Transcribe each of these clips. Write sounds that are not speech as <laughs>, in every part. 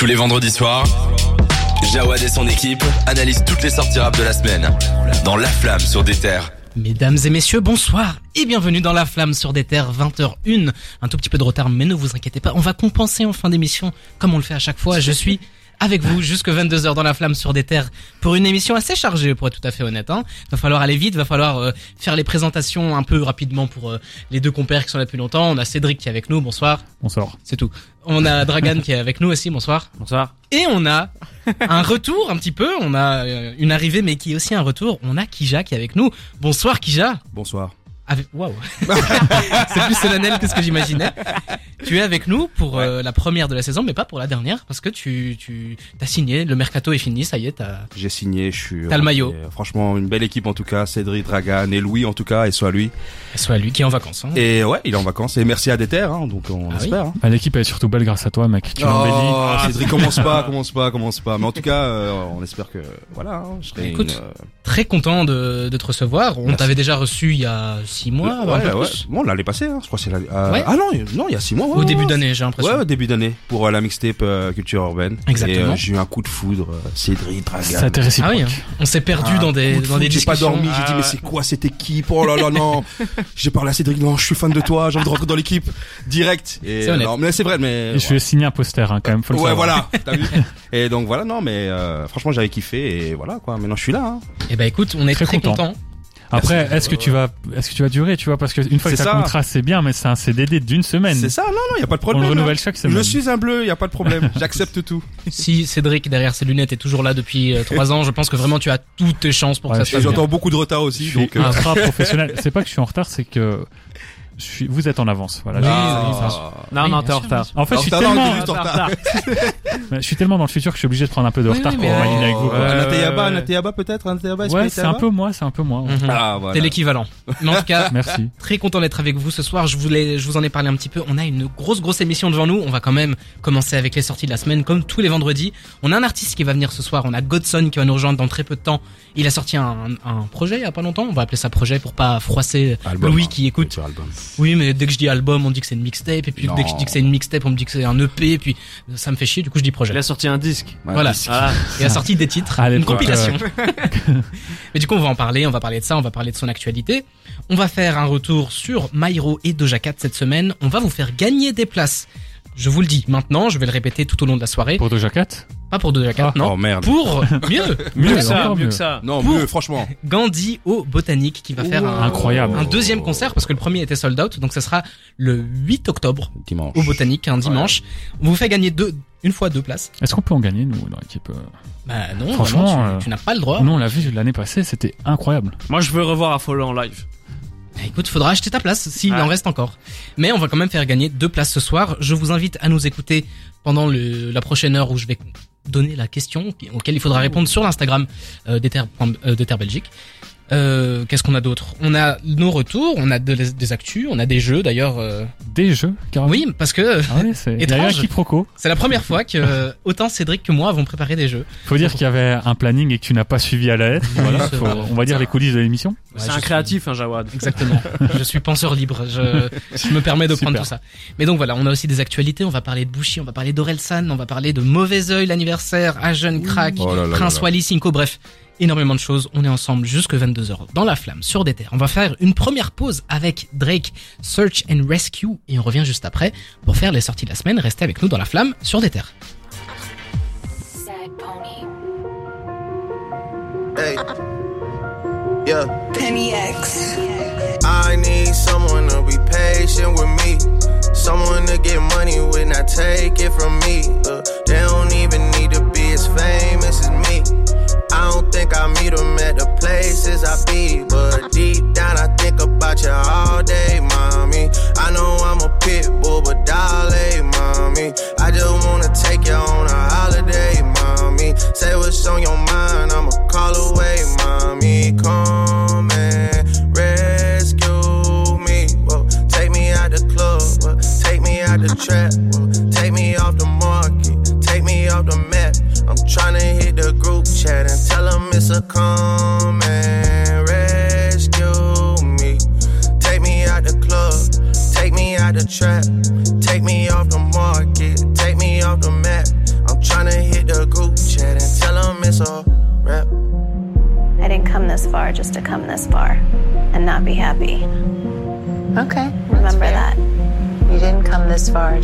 Tous les vendredis soirs, Jawad et son équipe analysent toutes les sorties rap de la semaine dans La Flamme sur des terres. Mesdames et messieurs, bonsoir et bienvenue dans La Flamme sur des terres 20h01. Un tout petit peu de retard, mais ne vous inquiétez pas, on va compenser en fin d'émission comme on le fait à chaque fois. Je suis avec vous jusque 22h dans la flamme sur des terres pour une émission assez chargée pour être tout à fait honnête. Hein. Va falloir aller vite, va falloir euh, faire les présentations un peu rapidement pour euh, les deux compères qui sont là depuis longtemps. On a Cédric qui est avec nous, bonsoir. Bonsoir. C'est tout. On a Dragan qui est avec nous aussi, bonsoir. Bonsoir. Et on a un retour un petit peu, on a euh, une arrivée mais qui est aussi un retour. On a Kija qui est avec nous. Bonsoir Kija. Bonsoir. Avec... Waouh <laughs> C'est plus solennel que ce que j'imaginais. Tu es avec nous pour euh, la première de la saison, mais pas pour la dernière, parce que tu tu t'as signé, le mercato est fini, ça y est, t'as... J'ai signé, je suis... T'as le maillot. Franchement, une belle équipe en tout cas, Cédric, Dragan et Louis en tout cas, et soit lui. Soit lui qui est en vacances. Hein. Et ouais, il est en vacances, et merci à Déter, hein, donc on Ah oui. espère. Hein. Bah, L'équipe est surtout belle grâce à toi, mec. Tu l'embellis. Oh, Cédric, commence pas, commence pas, commence pas. Mais en tout cas, euh, on espère que, voilà, hein, je serai Écoute, une, euh, Très content de, de te recevoir. On t'avait déjà reçu il y a six mois, ouais, ouais. plus. Bon, l'année passée, hein, je crois que c'est l'année... euh, Ouais. Ah non, il- non, il y a six mois. ouais, Au ouais, début ouais. d'année, j'ai l'impression. Ouais, au début d'année, pour euh, la mixtape euh, Culture Urbaine. Exactement. Et euh, j'ai eu un coup de foudre, euh, Cédric, Dragan. Ça réciproque. Ah oui, hein. on s'est perdu Ah, dans des de dans des foot, J'ai pas dormi, j'ai dit mais c'est quoi cette équipe? Oh là là non <laughs> J'ai parlé à Cédric, non je suis fan de toi, j'ai envie de rentrer dans l'équipe direct. Et C'est honnête. non mais c'est vrai mais Et je ai signé un poster, hein, quand même, faut le ouais voilà, t'as vu <laughs> Et donc voilà non mais franchement j'avais kiffé et voilà quoi. Maintenant je suis là. Hein. Eh ben écoute, on est très, Très content. Après, est-ce que tu vas, est-ce que tu vas durer, tu vois, parce que une fois que C'est ta ça. contrat, c'est bien, mais c'est un CDD d'une semaine. C'est ça non non y a pas de On problème. le hein. renouvelle chaque semaine. Je suis un bleu, y a pas de problème. <laughs> J'accepte tout. Si Cédric derrière ses lunettes est toujours là depuis euh, trois ans, je pense que vraiment tu as toutes tes chances pour Ouais, que ça se passe j'entends beaucoup de retard Je aussi suis donc. euh, ultra professionnel. C'est pas que je suis en retard, c'est que je suis, vous êtes en avance. Voilà. Ça. Non, Oui, non, t'es en retard. En fait, je suis tellement, en retard. <laughs> je suis tellement dans le futur que je suis obligé de prendre un peu de Oui, retard oui, pour m'aligner avec vous. Ouais. Anateyaba, ouais. Anateyaba peut-être, Anateyaba, Ouais, c'est un peu moi, c'est un peu moi. Mhm. Ah voilà. T'es l'équivalent. Mais en tout cas, <laughs> Merci. très content d'être avec vous ce soir. Je voulais, je vous en ai parlé un petit peu. On a une grosse, grosse émission devant nous. On va quand même commencer avec les sorties de la semaine, comme tous les vendredis. On a un artiste qui va venir ce soir. On a Godson qui va nous rejoindre dans très peu de temps. Il a sorti un, un projet il y a pas longtemps. On va appeler ça projet pour pas froisser Album, Louis hein. qui écoute. Album. Oui, mais dès que je dis album, on dit que c'est une mixtape. Et puis Non. dès que je dis que c'est une mixtape, on me dit que c'est un EP. Et puis ça me fait chier. Du coup, je dis projet. Il a sorti un disque. Ouais, Voilà. disque. Ah, Il a sorti des titres, À une compilation. <laughs> Mais du coup, on va en parler, on va parler de ça, on va parler de son actualité. On va faire un retour sur Myro et Doja Cat cette semaine. On va vous faire gagner des places. Je vous le dis maintenant, je vais le répéter tout au long de la soirée. Pour Doja Cat Pas pour Doja Cat, Ah. non. Oh merde. Pour <laughs> mieux, mieux Mieux, que ça, mieux mieux. que ça. Non, Pour- mieux, franchement. Gandhi au Botanique qui va faire un, Incroyable. un deuxième concert parce que le premier était sold out. Donc ça sera le 8 octobre Dimanche. au Botanique, un dimanche. On vous fait gagner deux, une fois deux places. Est-ce qu'on peut en gagner, nous, dans l'équipe euh Bah non, Franchement, vraiment, tu, euh, tu n'as pas le droit. Nous, on l'a vu l'année passée, c'était incroyable. Moi, je veux revoir Affolé en live. Écoute, faudra acheter ta place s'il Ouais. en reste encore. Mais on va quand même faire gagner deux places ce soir. Je vous invite à nous écouter pendant le, la prochaine heure où je vais donner la question auquel il faudra répondre sur l'Instagram euh, d'Ether euh, Belgique. Euh, Qu'est-ce qu'on a d'autre? On a nos retours, on a de- des actus, on a des jeux d'ailleurs. euh, Des jeux, carrément. Oui, parce que Ah ouais, c'est, <laughs> Étrange. c'est la première fois que euh, autant Cédric que moi avons préparé des jeux. Faut dire qu'il y avait un planning et que tu n'as pas suivi à la lettre. Voilà, faut- on va dire les coulisses de l'émission. Ouais, c'est un suis- créatif, un Jawad. Exactement. je suis penseur libre. Je, je me permets de prendre Super. tout ça. Mais donc voilà, on a aussi des actualités. On va parler de Bushi, on va parler d'Orelsan, on va parler de Mauvais Oeil, l'anniversaire, à Jeune Crack, Oh là là Prince là là. Wally, Cinco, bref. Énormément de choses. On est ensemble jusque 22h dans la flamme, sur des terres. On va faire une première pause avec Drake, Search and Rescue, et on revient juste après pour faire les sorties de la semaine. Restez avec nous dans la flamme, sur des terres. Hey. Yeah. Penny X. I need someone to be patient with me. Someone to get money with, not take it from me. Uh, they don't even need to be as famous as me. Don't think I meet them at the places I be. But deep down, I think about you all day, mommy. I know I'm a pit bull, but darling, mommy. I just wanna take you on a holiday, mommy. Say what's on your mind, I'ma call away, mommy. Come and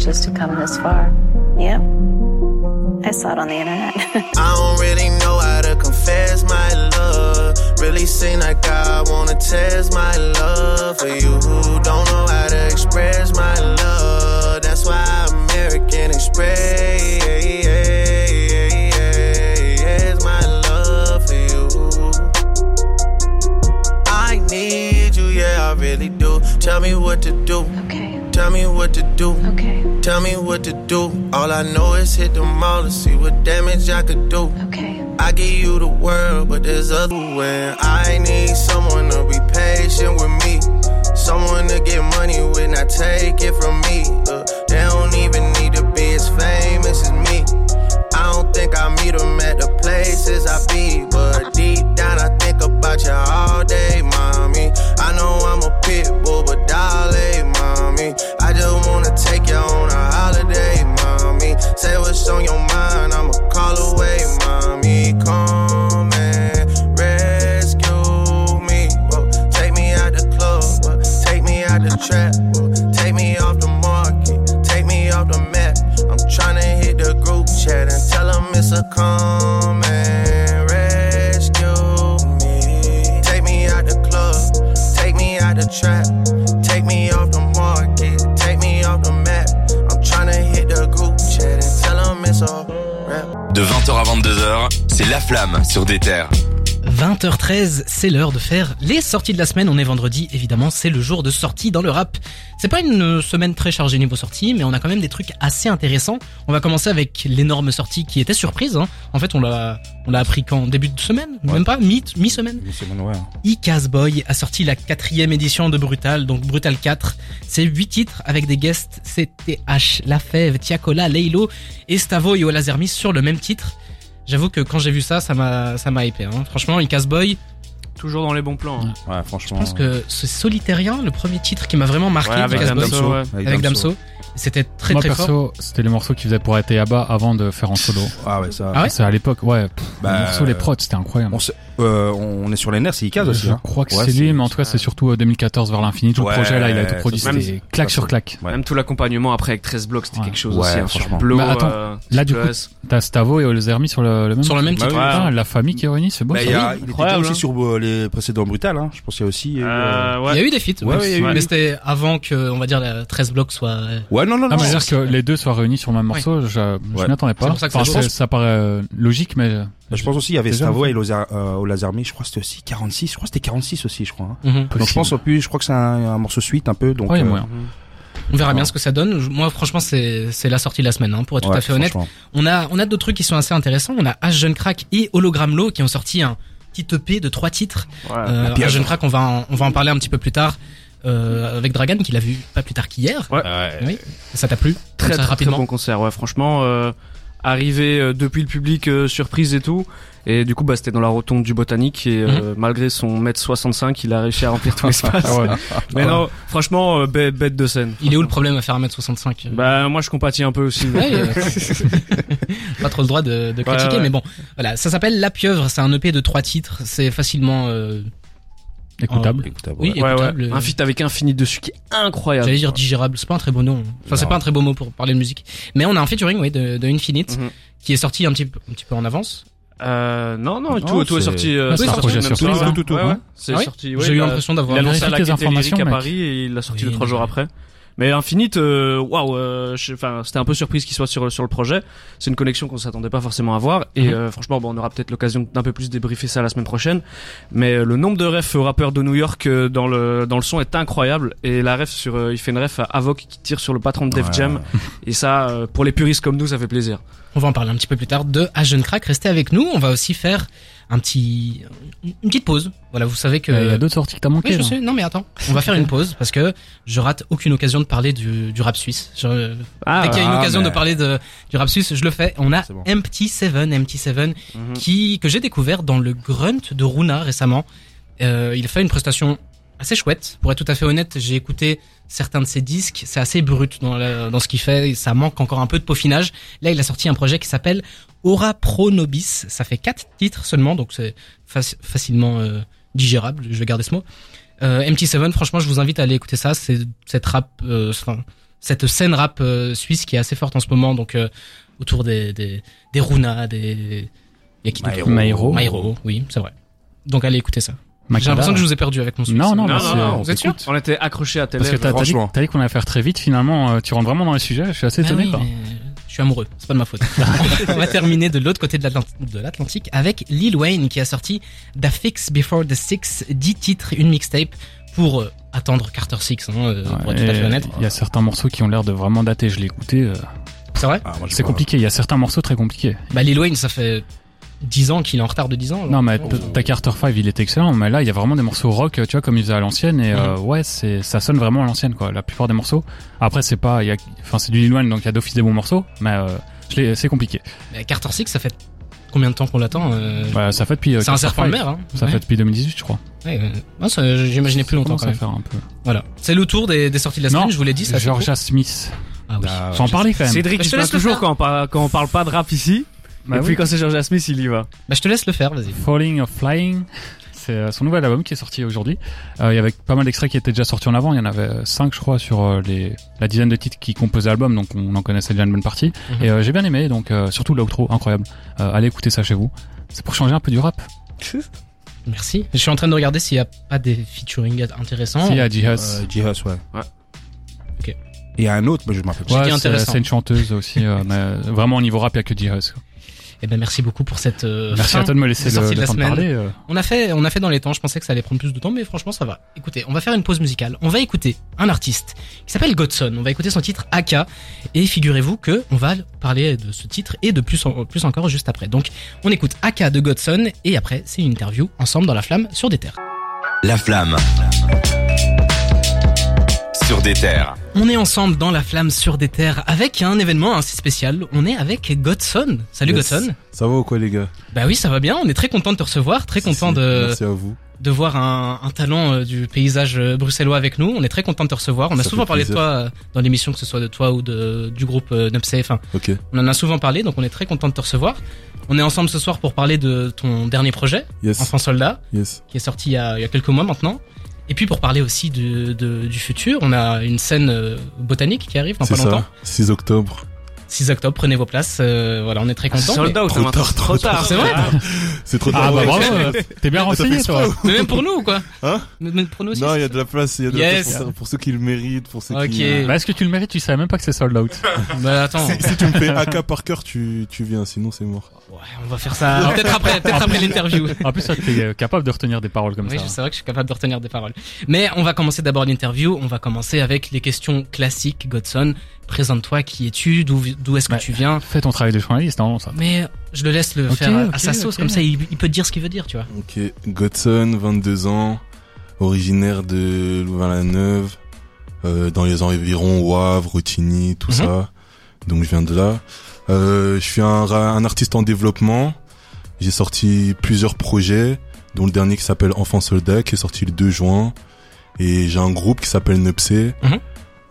just to come this far. Yep. I saw it on the internet. <laughs> I don't really know how to confess my love. Really seem like I wanna test my love for you. Who don't know how to express my love. That's why I'm American Express my love for you. I need you, yeah, I really do. Tell me what to do. okay. Tell me what to do. Okay. Tell me what to do. All I know is hit the mall to see what damage I could do. Okay. I give you the world, but there's other way. I need someone to be patient with me. Someone to get money with, not take it from me. Uh, they don't even need to be as famous as me. I don't think I meet them at the places I be, but deep down I think about you all day, 20h13, c'est l'heure de faire les sorties de la semaine. On est vendredi, évidemment, c'est le jour de sortie dans le rap. C'est pas une euh, semaine très chargée niveau sortie, mais on a quand même des trucs assez intéressants. On va commencer avec l'énorme sortie qui était surprise. hein. En fait, on l'a, on l'a appris quand? Début de semaine, Ouais. même pas? Mi, mi-semaine? Une semaine, ouais. Icaz Boy a sorti la quatrième édition de Brutal, donc Brutal 4. C'est huit titres avec des guests CTH, Lafèvre, Tiakola, Leilo et Stavo et Olazermis sur le même titre. J'avoue que quand j'ai vu ça, ça m'a, ça m'a hypé. Hein. Franchement, Icaz Boy, Toujours dans les bons plans. hein. Ouais, je franchement. pense que c'est Solitairien, le premier titre qui m'a vraiment marqué. Ouais, avec Boy, Damso, ouais. avec Damso. C'était très Moi très fort. perso, c'était les morceaux qu'ils faisaient pour être Yaba avant de faire en solo. Ah ouais, ça. Ah ouais C'est à l'époque, ouais. pff, Bah, les morceaux, les prods, c'était incroyable. On, sait- euh, on est sur les nerfs, c'est Icaz aussi. Je hein. crois que Ouais, c'est lui, mais en tout cas, c'est surtout euh, 2014 vers l'infini. Tout Ouais, le projet là, il a tout produit, c'était claque sur claque. Ouais. Même tout l'accompagnement après avec 13 blocs, c'était Ouais. quelque chose Ouais, aussi. hein, franchement. sur Blow, Mais attends, euh, là, du coup. T'as Stavo et Olzermi sur le, le même Sur le même Bah titre. Putain, la famille qui est réunie, c'est beau. Bah, ça. il, y a, il était aussi hein. sur euh, les précédents Brutal, hein. Je pense qu'il y a aussi. euh, Euh, ouais. Il y a eu des feats, Ouais, mais, ouais, il y a eu- mais c'était avant que, on va dire, la 13 blocs soit. euh, Ouais, non, non, Ah, non. mais dire que les deux soient réunis sur le même morceau, je, m'y attendais pas. Ça paraît euh, logique, mais Je pense aussi, il y avait Stavo et euh, au Lazarmi, je crois que c'était aussi 46, je crois que c'était 46 aussi, je crois. hein. mhm. Donc je pense au plus, je crois que c'est un, un morceau suite un peu, donc. Ouais, a euh. Mhm. On verra bien ce que ça donne. Moi, franchement, c'est c'est la sortie de la semaine, hein, pour être tout ouais, à fait honnête. On a on a d'autres trucs qui sont assez intéressants. On a H Jeune Crack et Hologram Low qui ont sorti un petit EP de trois titres. Ouais. Euh. H Jeune Crack, on va en, on va en parler un petit peu plus tard euh, avec Dragan qui l'a vu pas plus tard qu'hier. Ouais. Oui. Ça t'a plu? Très, ça, très, très rapidement? bon concert, ouais. Franchement, euh, arrivé euh, depuis le public, euh, surprise et tout. Et du coup, bah, c'était dans la rotonde du Botanique et euh, malgré son mètre 65, il a réussi à remplir tout <laughs> l'espace. Ah ouais. Mais non, franchement, euh, bête, bête de scène. Il est où le problème à faire 1m65 Bah, moi, je compatis un peu aussi. Ouais, euh, <laughs> pas trop le droit de, de critiquer, mais bon, voilà, ça s'appelle La Pieuvre, c'est un EP de trois titres, c'est facilement, euh, Écoutable. Écoutable, oui, ouais. Ouais, écoutable. ouais. Un feat avec Infinite dessus qui est incroyable. J'allais dire digérable, c'est pas un très beau nom. Enfin, c'est pas un très beau mot pour parler de musique. Mais on a un featuring, oui, de, de Infinite, Mhm. qui est sorti un petit, peu- un petit peu en avance. Euh, non, non, Non, tout, tout est sorti. Euh, Ah, c'est sorti projet le même surprise, soir, ouais. Tout, tout, Ouais, ouais, c'est Ah oui sorti. ouais, J'ai eu l'impression d'avoir. Il a annoncé à la informations. Paris et il l'a sorti Oui, deux trois jours après. Mais Infinite, euh, waouh, euh, je- enfin c'était un peu surprise qu'il soit sur sur le projet. C'est une connexion qu'on s'attendait pas forcément à voir et Mhm. euh, franchement, bon, on aura peut-être l'occasion d'un peu plus débriefer ça la semaine prochaine. Mais euh, le nombre de refs aux rappeurs de New York euh, dans le dans le son est incroyable et la ref sur euh, il fait une ref à Avoc qui tire sur le patron de Def Ouais. Jam <laughs> et ça euh, pour les puristes comme nous ça fait plaisir. On va en parler un petit peu plus tard de À Jeune Crack. Restez avec nous. On va aussi faire un petit, une petite pause. Voilà, vous savez que. Il y a d'autres sorties que t'as manqué. Oui, je là. sais. Non, mais attends. On va faire une pause parce que je rate aucune occasion de parler du, du rap suisse. Je, Ah, dès qu'il y a une ah, occasion mais- de parler de, du rap suisse, je le fais. On a bon. Empty Seven, Empty Seven, Mhm. qui, que j'ai découvert dans le Grunt de Runa récemment. Euh, il a fait une prestation assez chouette. Pour être tout à fait honnête, j'ai écouté certains de ses disques. C'est assez brut dans, dans ce qu'il fait. Ça manque encore un peu de peaufinage. Là, il a sorti un projet qui s'appelle Aura Pro Nobis. Ça fait quatre titres seulement, donc c'est faci- facilement euh, digérable, je vais garder ce mot. Euh, MT7, franchement, je vous invite à aller écouter ça. C'est cette rap, euh, enfin, cette scène rap euh, suisse qui est assez forte en ce moment, donc euh, autour des des des Runa, des. Maïro, oui, c'est vrai. Donc allez écouter ça. J'ai l'impression que je vous ai perdu avec mon suisse. Non, non, Non, non, non, vous êtes sûr On était accrochés à tes Parce que t'as dit, franchement. t'as dit qu'on allait faire très vite, finalement, euh, tu rentres vraiment dans le sujet, je suis assez Bah étonné. oui, quoi. mais je suis amoureux, c'est pas de ma faute. <laughs> On va terminer de l'autre côté de l'Atlant- de l'Atlantique avec Lil Wayne qui a sorti The Fix Before the Six, 10 titres, une mixtape pour euh, attendre Carter Six, hein, euh, pour être tout à fait honnête. Il y a certains morceaux qui ont l'air de vraiment dater, je l'ai écouté. euh, C'est vrai? Ah, C'est compliqué, il y a certains morceaux très compliqués. Bah Lil Wayne, ça fait 10 ans qu'il est en retard de 10 ans. Non, mais ta Carter 5, il est excellent, mais là, il y a vraiment des morceaux rock, tu vois, comme ils faisaient à l'ancienne, et euh, ouais, c'est, ça sonne vraiment à l'ancienne, quoi, la plupart des morceaux. Après, c'est pas, il y a, enfin, c'est du Lil Wayne, donc il y a d'office des bons morceaux, mais euh, c'est compliqué. Mais Carter Six, ça fait combien de temps qu'on l'attend euh, Bah, ça fait depuis. C'est un serpent de 5. mer, hein. Ça Ouais. fait depuis 2018, je crois. Ouais, euh, ça, j'imaginais plus longtemps quand même. faire un peu? Voilà. C'est le tour des, des sorties de la Non, semaine, je vous l'ai dit, ça. c'est Georgia Smith. Ah oui. Ah, Faut en parler quand même. Cédric, Bah, il je te laisse toujours quand on, parle, quand on parle pas de rap ici. Bah et oui. puis quand c'est Georgia Smith, il y va. Bah je te laisse le faire, vas-y. Falling of Flying. C'est euh, son nouvel album qui est sorti aujourd'hui. Euh, il y avait pas mal d'extraits qui étaient déjà sortis en avant. Il y en avait cinq, je crois, sur euh, les la dizaine de titres qui composaient l'album, donc on en connaissait déjà une bonne partie. Mhm. Et euh, j'ai bien aimé, donc euh, surtout l'outro, incroyable. Euh, allez écouter ça chez vous. C'est pour changer un peu du rap. Merci. Je suis en train de regarder s'il y a pas des featuring intéressants. Si, il y a G-Hus. Euh, J-Hus, ouais. Ouais. Ok. Et il y a un autre, mais je m'appelle pas. dit Ouais, c'est une chanteuse aussi, euh, mais vraiment au niveau rap, il y a que G-Hus. Eh ben merci beaucoup pour cette euh, Merci fin à toi de me laisser le, de la temps de semaine. parler. euh. On a fait, on a fait dans les temps. Je pensais que ça allait prendre plus de temps, mais franchement, ça va. Écoutez, on va faire une pause musicale. On va écouter un artiste qui s'appelle Godson. On va écouter son titre AK. Et figurez-vous que on va parler de ce titre et de plus, en- plus encore juste après. Donc, on écoute AK de Godson et après, c'est une interview ensemble dans la flamme sur des terres. La flamme. Sur des terres. On est ensemble dans la flamme sur des terres avec un événement assez spécial. On est avec Godson. Salut Yes. Godson. Ça va ou quoi les gars? Bah oui, ça va bien. On est très content de te recevoir, très content de Merci à vous. de voir un, un talent euh, du paysage euh, bruxellois avec nous. On est très content de te recevoir. On a Ça souvent parlé de toi euh, dans l'émission, que ce soit de toi ou de, du groupe Nupsay. Enfin, Ok. on en a souvent parlé, donc on est très content de te recevoir. On est ensemble ce soir pour parler de ton dernier projet, Yes. Enfant Soldat, Yes. qui est sorti il y a, il y a quelques mois maintenant. Et puis pour parler aussi de, de- du futur, on a une scène euh, botanique qui arrive dans pas longtemps. ça. 6 octobre. 6 octobre, prenez vos places. euh, voilà, on est très contents. Sold out, Trop hein, tard, trop tard. C'est vrai C'est trop Ah tard. bah Ouais. bravo, <laughs> euh, t'es bien renseigné toi. Mais même pour nous, quoi. Hein Mais même pour nous aussi. Non, il y a de la place. Il y a de Yes. la place pour, pour ceux qui le méritent, pour ceux Ok. qui. Bah, est-ce que tu le mérites Tu savais même pas que c'est sold out. <laughs> Bah attends. Si, si tu me fais AK par cœur, tu, tu viens, sinon c'est mort. Ouais, on va faire ça peut-être après, peut-être après l'interview. En plus, toi, t'es euh, capable de retenir des paroles comme Oui, ça. c'est vrai que je suis capable de retenir des paroles. Mais on va commencer d'abord l'interview. On va commencer avec les questions classiques. Godson, présente-toi. Qui es-tu D'où d'où est-ce que Ouais. tu viens Fais ton travail de journaliste, non ça. Mais je le laisse le faire à- sa sauce. Comme ça, il, il peut te dire ce qu'il veut dire, tu vois. Ok. Godson, 22 ans, originaire de Louvain-la-Neuve, euh, dans les environs Wavre, Rotigny, tout Mhm. ça. Donc je viens de là. Euh, je suis un, artiste en développement. J'ai sorti plusieurs projets, dont le dernier qui s'appelle Enfant Soldat, qui est sorti le 2 juin. Et j'ai un groupe qui s'appelle Nepsé, Mhm.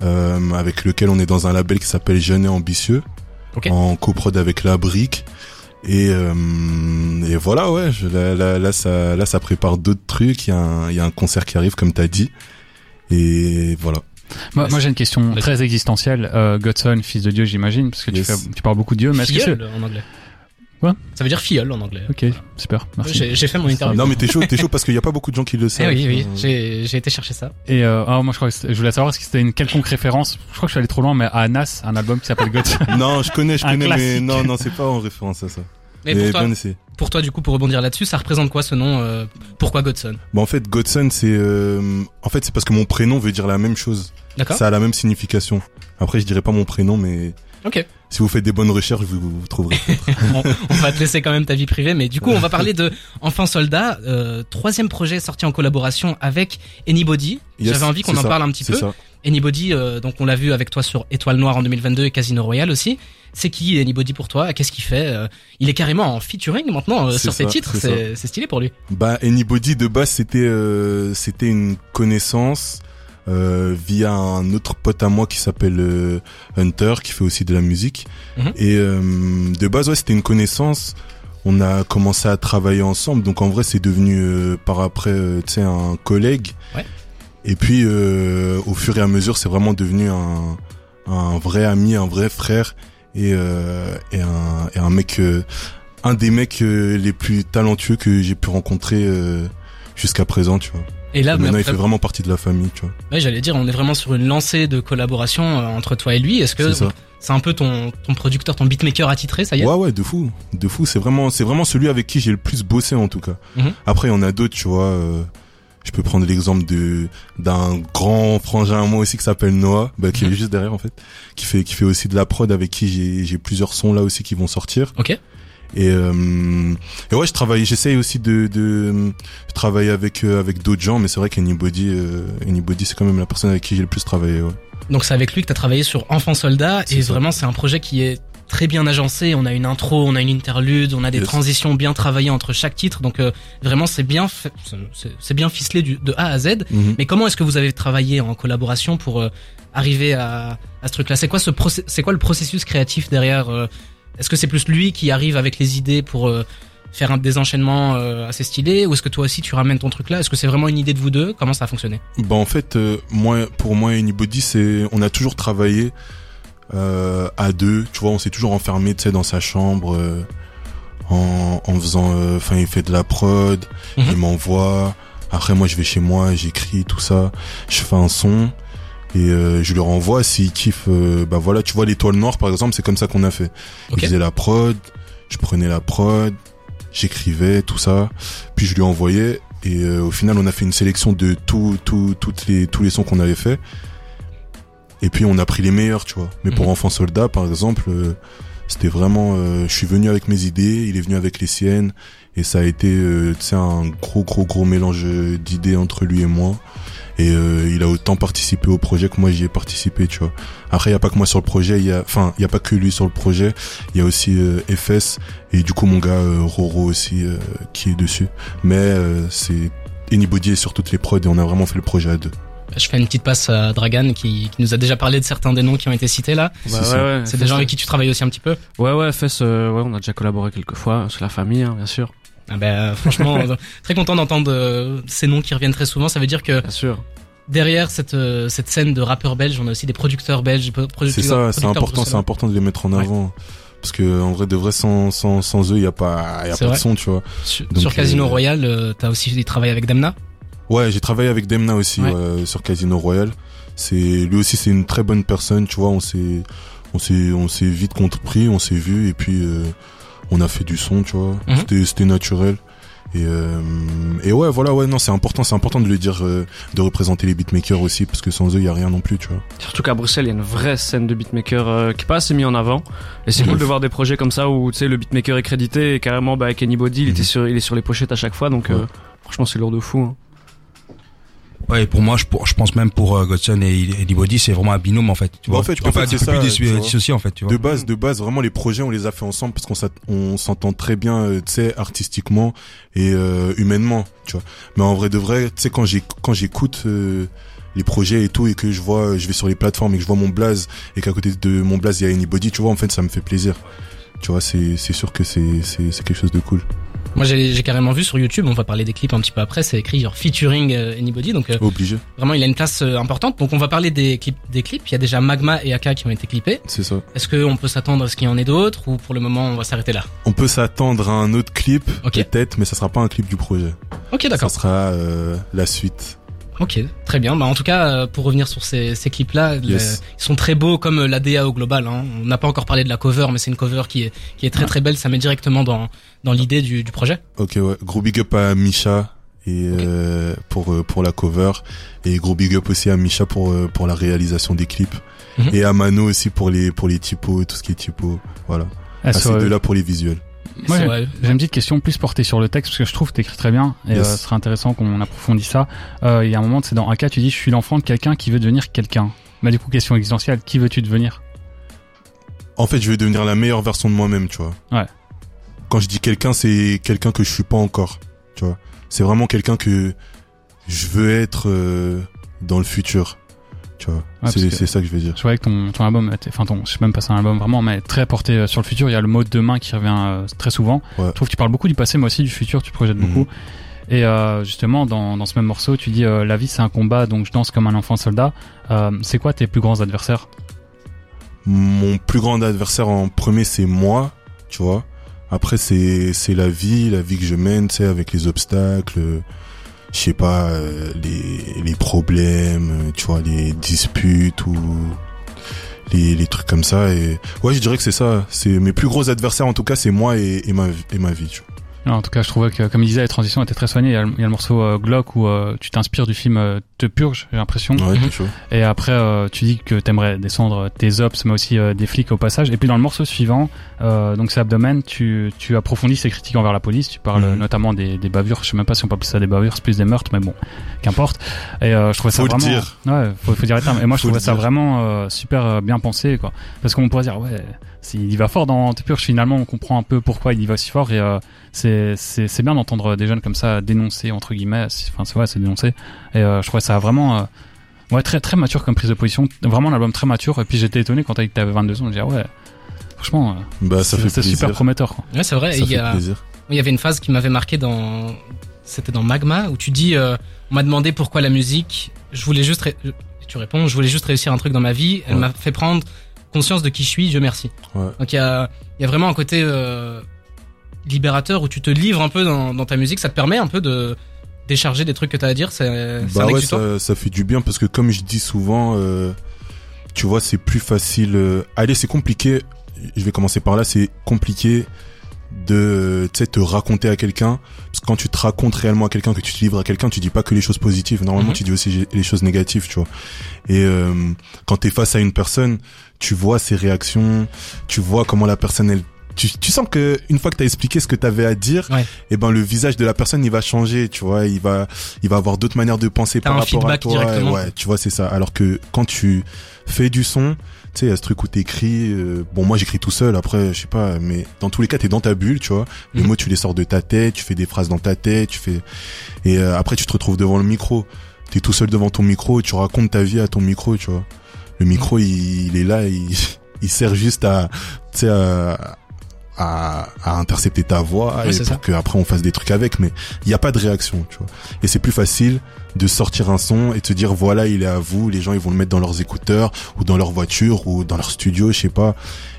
Euh, avec lequel on est dans un label qui s'appelle Jeune et Ambitieux, Ok. en coprod avec La Brique. Et, euh, et voilà, ouais, je, là, là, là, ça, là, ça prépare d'autres trucs. Il y, a un- il y a un concert qui arrive, comme t'as dit. Et voilà. Moi, moi j'ai une question très existentielle. Euh, Godson, fils de Dieu, j'imagine, parce que tu, fais, tu parles beaucoup de Dieu, mais est-ce que c'est... En anglais. Quoi Ça veut dire filleul en anglais. Ok, super, merci. J'ai fait mon interview. Non, mais t'es chaud, t'es chaud parce qu'il y a pas beaucoup de gens qui le Eh savent. oui, oui, Euh, j'ai été chercher ça. Et euh, ah, moi je crois que je voulais savoir si c'était une quelconque référence. Je crois que je suis allé trop loin, mais à Nas, un album qui s'appelle Godson. <laughs> Non, je connais, je Un connais, mais non, non, c'est pas en référence à ça. Mais pour toi, bien essayé. pour toi, du coup, pour rebondir là-dessus, ça représente quoi ce nom euh, Pourquoi Godson? Bon, en fait, Godson, c'est, euh, en fait, c'est parce que mon prénom veut dire la même chose. D'accord Ça a la même signification. Après, je dirais pas mon prénom, mais Ok. si vous faites des bonnes recherches, vous, vous trouverez. <laughs> on, on va te laisser quand même ta vie privée, mais du coup, on va parler de Enfant Soldat, euh, troisième projet sorti en collaboration avec Anybody. Yes, J'avais envie qu'on en ça, parle un petit peu. ça. Anybody, euh, donc on l'a vu avec toi sur Étoile Noire en 2022 et Casino Royale aussi. C'est qui Anybody pour toi? Qu'est-ce qu'il fait Euh, Il est carrément en featuring maintenant euh, sur ses ça, titres. c'est C'est c'est stylé pour lui. Bah, Anybody de base, c'était, euh, c'était une connaissance. Euh, via un autre pote à moi qui s'appelle euh, Hunter qui fait aussi de la musique Mhm. et euh, de base ouais c'était une connaissance on a commencé à travailler ensemble. Donc en vrai, c'est devenu euh, par après, euh, tu sais, un collègue. Ouais. Et puis euh, au fur et à mesure, c'est vraiment devenu un, un vrai ami, un vrai frère et, euh, et, un, et un mec, euh, un des mecs les plus talentueux que j'ai pu rencontrer euh, jusqu'à présent, tu vois. Et là, Et maintenant, il fait vraiment partie de la famille, tu vois. ouais, j'allais dire, on est vraiment sur une lancée de collaboration euh, entre toi et lui. Est-ce que C'est un peu ton, ton producteur, ton beatmaker attitré, ça y est? Ouais, ouais, de fou, de fou. C'est vraiment, c'est vraiment celui avec qui j'ai le plus bossé en tout cas. Mhm. Après, il y en a d'autres, tu vois. euh, je peux prendre l'exemple de d'un grand frangin à moi aussi qui s'appelle Noah, bah, qui Mhm. est juste derrière en fait, qui fait qui fait aussi de la prod avec qui j'ai j'ai plusieurs sons là aussi qui vont sortir. Ok. Et, euh, et ouais, je travaille, j'essaye aussi de, de je travaille avec euh, avec d'autres gens, mais c'est vrai qu'Anybody, euh, Anybody, c'est quand même la personne avec qui j'ai le plus travaillé. Ouais. Donc c'est avec lui que tu as travaillé sur Enfant Soldat et ça. vraiment c'est un projet qui est très bien agencé. On a une intro, on a une interlude, on a des Yes. transitions bien travaillées entre chaque titre. Donc euh, vraiment c'est bien c'est- bien ficelé du, de A à Z. Mhm. Mais comment est-ce que vous avez travaillé en collaboration pour euh, arriver à, à ce truc-là? C'est quoi ce c'est quoi le processus créatif derrière euh, Est-ce que c'est plus lui qui arrive avec les idées pour euh, faire un désenchaînement euh, assez stylé ou est-ce que toi aussi tu ramènes ton truc là? Est-ce que c'est vraiment une idée de vous deux? Comment ça a fonctionné? Bah en fait, euh, moi, pour moi, Anybody, c'est, on a toujours travaillé euh, à deux. Tu vois, on s'est toujours enfermé, tu sais, dans sa chambre, euh, en, en faisant, euh, enfin, il fait de la prod, Mhm. il m'envoie. Après, moi, je vais chez moi, j'écris tout ça, je fais un son et euh, je lui renvoie. S'il kiffe, euh, bah voilà, tu vois, l'étoile noire, par exemple, c'est comme ça qu'on a fait. Ok. Il faisait la prod, je prenais la prod, j'écrivais tout ça, puis je lui envoyais et euh, au final on a fait une sélection de tout, tout, toutes les, tous les sons qu'on avait fait et puis on a pris les meilleurs, tu vois. Mais pour Mhm. Enfant Soldat, par exemple, euh, c'était vraiment, euh, je suis venu avec mes idées, il est venu avec les siennes et ça a été, euh, tu sais, un gros, gros, gros mélange d'idées entre lui et moi. Et euh, il a autant participé au projet que moi j'y ai participé, tu vois. Après, il y a pas que moi sur le projet, il y a, enfin, il y a pas que lui sur le projet. Il y a aussi euh, FS et du coup mon gars euh, Roro aussi euh, qui est dessus. Mais euh, c'est Anybody est sur toutes les prods et on a vraiment fait le projet à deux. Je fais une petite passe à Dragan qui, qui nous a déjà parlé de certains des noms qui ont été cités là. Bah, C'est ça. ouais, ouais, C'est des gens avec qui tu travailles aussi un petit peu. Ouais, ouais, FS, euh, ouais, on a déjà collaboré quelques fois, c'est la famille, hein, bien sûr. Ah ben, franchement, <laughs> euh, très content d'entendre euh, ces noms qui reviennent très souvent. Ça veut dire que Bien sûr. derrière cette, euh, cette scène de rappeurs belges, on a aussi des producteurs belges. C'est ça, c'est important, c'est important de les mettre en Ouais. avant. Parce que en vrai de vrai sans sans sans eux, il y a pas y a pas vrai. de son, tu vois. Sur, Donc, sur Casino euh, Royal, euh, t'as aussi travaillé avec Demna? Ouais, j'ai travaillé avec Demna aussi Ouais. ouais, sur Casino Royal. C'est lui aussi c'est une très bonne personne, tu vois, on s'est on s'est on s'est vite compris, on s'est vu et puis euh, on a fait du son, tu vois. Mhm. C'était c'était naturel. Et euh, et ouais, voilà, ouais, non, c'est important, c'est important de le dire euh, de représenter les beatmakers aussi parce que sans eux, il y a rien non plus, tu vois. Surtout qu'à Bruxelles, il y a une vraie scène de beatmaker euh, qui est pas assez mis en avant. Et c'est cool de voir des projets comme ça où tu sais le beatmaker est crédité et carrément bah, avec Anybody, il Mhm. était sur, il est sur les pochettes à chaque fois. Donc Ouais. franchement, c'est lourd de fou. hein. Ouais, pour moi, je, pour- je pense même pour euh, Godson et Anybody, c'est vraiment un binôme en fait. Tu vois, en fait- tu peux en pas, fait, tu peux plus ça, tu vois. dissocier en fait. Tu vois. De base, de base, vraiment les projets, on les a fait ensemble parce qu'on on s'entend très bien, euh, tu sais, artistiquement et euh, humainement, tu vois. Mais en vrai de vrai, tu sais, quand j'ai quand j'écoute euh, les projets et tout et que je vois, je vais sur les plateformes et que je vois mon blaze et qu'à côté de mon blaze il y a Anybody, tu vois, en fait, ça me fait plaisir. Tu vois, c'est c'est sûr que c'est c'est quelque chose de cool. Moi, j'ai carrément vu sur YouTube. On va parler des clips un petit peu après. C'est écrit genre featuring euh, Anybody. Donc euh, Obligé, vraiment, il a une place euh, importante. Donc on va parler des clips. Des clips. Il y a déjà Magma et Aka qui ont été clippés. c'est ça. Est-ce qu'on peut s'attendre à ce qu'il y en ait d'autres ou pour le moment on va s'arrêter là? On peut s'attendre à un autre clip, Ok. peut-être, mais ça sera pas un clip du projet. Ok, Ça d'accord. sera euh, la suite. Ok, très bien. Bah, en tout cas, euh, pour revenir sur ces, ces clips-là, Yes. le- ils sont très beaux comme euh, la DA au global. Hein. On n'a pas encore parlé de la cover, mais c'est une cover qui est, qui est très très belle. Ça met directement dans, dans l'idée du, du projet. Ok ouais, gros big up à Misha et euh, pour euh, pour la cover et gros big up aussi à Misha pour euh, pour la réalisation des clips Mhm. et à Mano aussi pour les pour les typos et tout ce qui est typo. Voilà. Ah, À sur- ces deux là pour les visuels. Moi, j'ai une petite question plus portée sur le texte parce que je trouve que t'écris très bien et Yes. euh, ce serait intéressant qu'on approfondisse ça. Euh, Il y a un moment, c'est dans AK, tu dis je suis l'enfant de quelqu'un qui veut devenir quelqu'un. Bah du coup, question existentielle, qui veux-tu devenir? En fait, je vais devenir la meilleure version de moi-même, tu vois. Ouais. Quand je dis quelqu'un, c'est quelqu'un que je suis pas encore, tu vois. C'est vraiment quelqu'un que je veux être euh, dans le futur. Tu vois, parce c'est ça que je veux dire. Je voyais que ton, ton album, enfin ton, je sais même pas si c'est un album vraiment, mais très porté euh, sur le futur. Il y a le mot demain qui revient euh, très souvent. Ouais. Je trouve que tu parles beaucoup du passé, mais aussi du futur, tu projettes Mhm. beaucoup. Et euh, justement, dans, dans ce même morceau, tu dis euh, la vie c'est un combat, donc je danse comme un enfant soldat. C'est quoi tes plus grands adversaires? Mon plus grand adversaire en premier, c'est moi, tu vois. Après, c'est c'est la vie, la vie que je mène, tu sais, avec les obstacles, je sais pas, euh, les les problèmes, euh, tu vois, les disputes ou les les trucs comme ça. Et ouais, je dirais que c'est ça. C'est mes plus gros adversaires, en tout cas, c'est moi et, ma et ma vie. Non, En tout cas, je trouvais que, comme il disait, les transitions étaient très soignées. Il y a, le- il y a le morceau euh, Glock où euh, tu t'inspires du film euh, Te Purge, j'ai l'impression. Ouais, Mhm. chaud. Et après, tu dis que t'aimerais descendre tes ops, mais aussi des flics au passage. Et puis dans le morceau suivant, donc c'est Abdomen, tu, tu approfondis ces critiques envers la police. Tu parles Mhm. notamment des, des bavures. Je sais même pas si on peut appeler ça des bavures, c'est plus des meurtres, mais bon, qu'importe. Et je trouvais ça Faut le vraiment. dire. Ouais, faut, faut dire les termes. Et moi, je trouvais le ça dire. vraiment super bien pensé, quoi. Parce qu'on pourrait dire, ouais, s'il y va fort dans Te Purge, finalement, on comprend un peu pourquoi il y va si fort. Et euh, c'est bien d'entendre des jeunes comme ça dénoncer entre guillemets. C'est- Enfin, c'est vrai, c'est dénoncer. Et euh, je trouvais ça vraiment. euh, Ouais, très très mature comme prise de position. Vraiment un album très mature. Et puis j'étais étonné quand t'as dit que t'avais 22 ans. Je me disais, ah ouais, franchement, euh, Bah, c'est super prometteur. Quoi. Ouais, c'est vrai. Il y a, il avait une phase qui m'avait marqué dans, c'était dans Magma où tu dis, euh, on m'a demandé pourquoi la musique. Je voulais juste, ré- tu réponds, je voulais juste réussir un truc dans ma vie. Elle Ouais. m'a fait prendre conscience de qui je suis. Dieu merci. Ouais. Donc il y a, il y a vraiment un côté euh, libérateur où tu te livres un peu dans, dans ta musique. Ça te permet un peu de décharger des trucs que t'as à dire. C'est Bah ouais, ça fait du bien parce que comme je dis souvent, euh, tu vois, c'est plus facile. euh, allez, c'est compliqué. Je vais commencer par là. C'est compliqué de, tu sais, te raconter à quelqu'un. Parce que quand tu te racontes réellement à quelqu'un, que tu te livres à quelqu'un, tu dis pas que les choses positives. Normalement, Mhm. tu dis aussi les choses négatives, tu vois. Et euh, quand t'es face à une personne, tu vois ses réactions, tu vois comment la personne elle tu, tu sens que une fois que t'as expliqué ce que t'avais à dire, Ouais. et ben le visage de la personne il va changer, tu vois, il va il va avoir d'autres manières de penser par un rapport à toi. Ouais, tu vois, c'est ça. Alors que quand tu fais du son, tu sais, il y a ce truc où t'écris. euh, bon, moi j'écris tout seul. Après, je sais pas, mais dans tous les cas, t'es dans ta bulle, tu vois. Les Mhm. mots, tu les sors de ta tête, tu fais des phrases dans ta tête, tu fais. Et euh, après, tu te retrouves devant le micro. T'es tout seul devant ton micro tu racontes ta vie à ton micro, tu vois. Le micro, il, il est là, il, <laughs> il sert juste à, tu sais, à, à, à intercepter ta voix Ouais, et pour ça. que après on fasse des trucs avec. Mais il n'y a pas de réaction, tu vois. Et c'est plus facile de sortir un son et de se dire voilà il est à vous les gens ils vont le mettre dans leurs écouteurs ou dans leur voiture ou dans leur studio je sais pas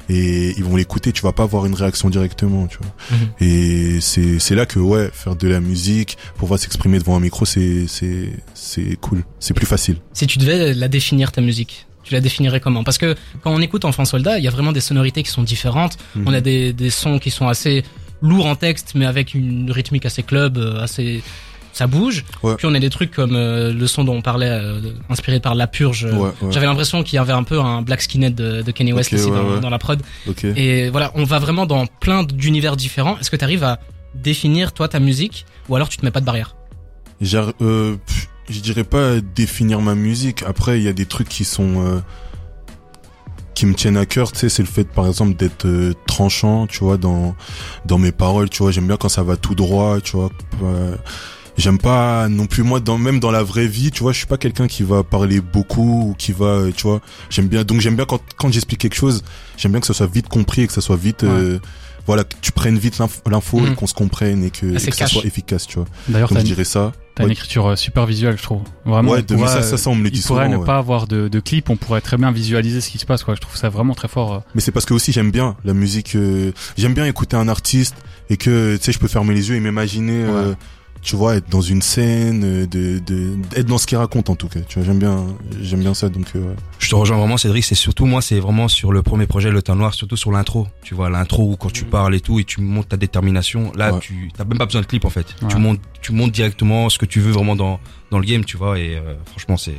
et ils vont l'écouter tu vas pas avoir une réaction directement tu vois Mhm. et c'est c'est là que ouais faire de la musique pouvoir s'exprimer devant un micro c'est c'est c'est cool c'est plus facile Si tu devais la définir ta musique, tu la définirais comment? Parce que quand on écoute Enfant Soldat, il y a vraiment des sonorités qui sont différentes. On a des, des sons qui sont assez lourds en texte, mais avec une rythmique assez club, euh, assez ça bouge. Ouais. Puis on a des trucs comme euh, le son dont on parlait, euh, inspiré par La Purge. Ouais, ouais. J'avais l'impression qu'il y avait un peu un Black Skinhead de, de Kanye West Ok, aussi ouais, dans, la prod. Et voilà, on va vraiment dans plein d'univers différents. Est-ce que tu arrives à définir toi ta musique ou alors tu te mets pas de barrière? Euh, pff, je dirais pas définir ma musique. Après, il y a des trucs qui sont euh, qui me tiennent à cœur. Tu sais, c'est le fait, par exemple, d'être euh, tranchant. Tu vois, dans dans mes paroles. Tu vois, j'aime bien quand ça va tout droit. Tu vois. Euh, J'aime pas non plus moi dans même dans la vraie vie, tu vois, je suis pas quelqu'un qui va parler beaucoup ou qui va, euh, tu vois, j'aime bien donc j'aime bien quand quand j'explique quelque chose, j'aime bien que ça soit vite compris et que ça soit vite euh, voilà, que tu prennes vite l'info et qu'on se comprenne et que, Ah, et c'est que ça soit efficace, tu vois. D'ailleurs, Donc je dirais ça. T'as Ouais. une écriture euh, super visuelle, je trouve. Vraiment. Ouais, on pourrait, ça, ça, ça, on me le dit il pourrait souvent, ne ouais. pas avoir de, de clip, on pourrait très bien visualiser ce qui se passe, quoi. Je trouve ça vraiment très fort. euh. Mais c'est parce que aussi j'aime bien la musique. euh, j'aime bien écouter un artiste et que tu sais je peux fermer les yeux et m'imaginer, euh, tu vois, être dans une scène, euh, de, de être dans ce qu'il raconte en tout cas. Tu vois, j'aime bien, j'aime bien ça. Donc euh, ouais. Je te rejoins vraiment, Cédric. C'est surtout moi, c'est vraiment sur le premier projet, le Teint Noir, surtout sur l'intro. Tu vois, l'intro où quand tu parles et tout et tu montes ta détermination. Là, Ouais. tu t'as même pas besoin de clip en fait. Ouais. Tu montes, tu montes directement ce que tu veux vraiment dans dans le game, tu vois. Et euh, franchement, c'est.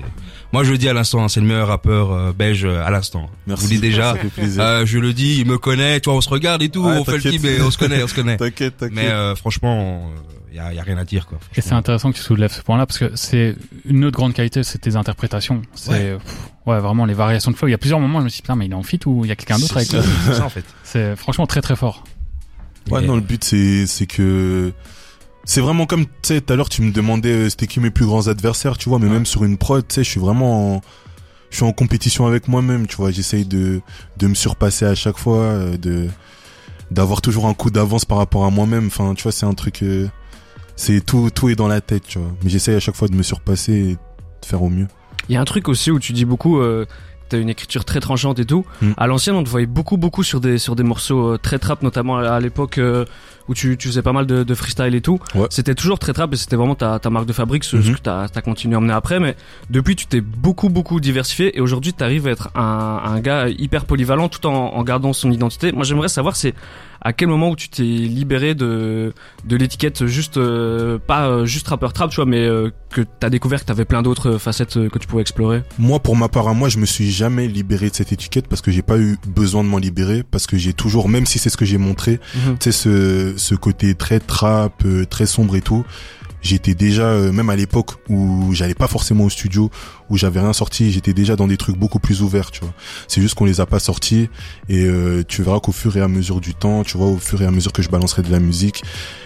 Moi, je le dis à l'instant, hein, c'est le meilleur rappeur euh, belge euh, à l'instant. Merci. Je vous le dis déjà. Ça fait plaisir. Euh, je le dis, il me connaît. Tu vois, on se regarde et tout. Ouais, on fait le team et on se connaît, on se connaît. <laughs> T'inquiète, t'inquiète. Mais euh, franchement, il y a, y a rien à dire quoi. Et c'est intéressant que tu soulèves ce point-là parce que c'est une autre grande qualité, c'est tes interprétations. C'est Ouais. vraiment les variations de flow. Il y a plusieurs moments, je me suis dit putain, mais il est en fit ou il y a quelqu'un d'autre avec C'est lui. c'est ça en fait. <laughs> C'est franchement très très fort. Ouais, Et- non, le but c'est c'est que c'est vraiment comme tu sais tout à l'heure tu me demandais euh, c'était qui mes plus grands adversaires, tu vois, mais Ouais. même sur une prod, tu sais, je suis vraiment en- je suis en compétition avec moi-même, tu vois. J'essaye de de me surpasser à chaque fois, euh, de d'avoir toujours un coup d'avance par rapport à moi-même. Enfin, tu vois, c'est un truc. euh, c'est tout tout est dans la tête, tu vois. Mais j'essaye à chaque fois de me surpasser et de faire au mieux. Il y a un truc aussi où tu dis beaucoup, euh, t'as une écriture très tranchante et tout. Mm. À l'ancienne, on te voyait beaucoup, beaucoup sur des sur des morceaux euh, très trap, notamment à, à l'époque euh, où tu, tu faisais pas mal de, de freestyle et tout. Ouais. C'était toujours très trap et c'était vraiment ta, ta marque de fabrique, ce, ce Mhm. que t'as as continué à emmener après. Mais depuis, tu t'es beaucoup, beaucoup diversifié et aujourd'hui, t'arrives à être un, un gars hyper polyvalent tout en, en gardant son identité. Moi, j'aimerais savoir, c'est à quel moment où tu t'es libéré de de l'étiquette juste euh, pas euh, juste rappeur trap, tu vois, mais euh, que t'as découvert que t'avais plein d'autres facettes euh, que tu pouvais explorer? Moi, pour ma part à moi, je me suis jamais libéré de cette étiquette parce que j'ai pas eu besoin de m'en libérer parce que j'ai toujours, même si c'est ce que j'ai montré, Mhm. tu sais ce ce côté très trap, très sombre et tout. J'étais déjà euh, même à l'époque où j'allais pas forcément au studio, où j'avais rien sorti, j'étais déjà dans des trucs beaucoup plus ouverts, tu vois. C'est juste qu'on les a pas sortis et euh, tu verras qu'au fur et à mesure du temps, tu vois, au fur et à mesure que je balancerai de la musique,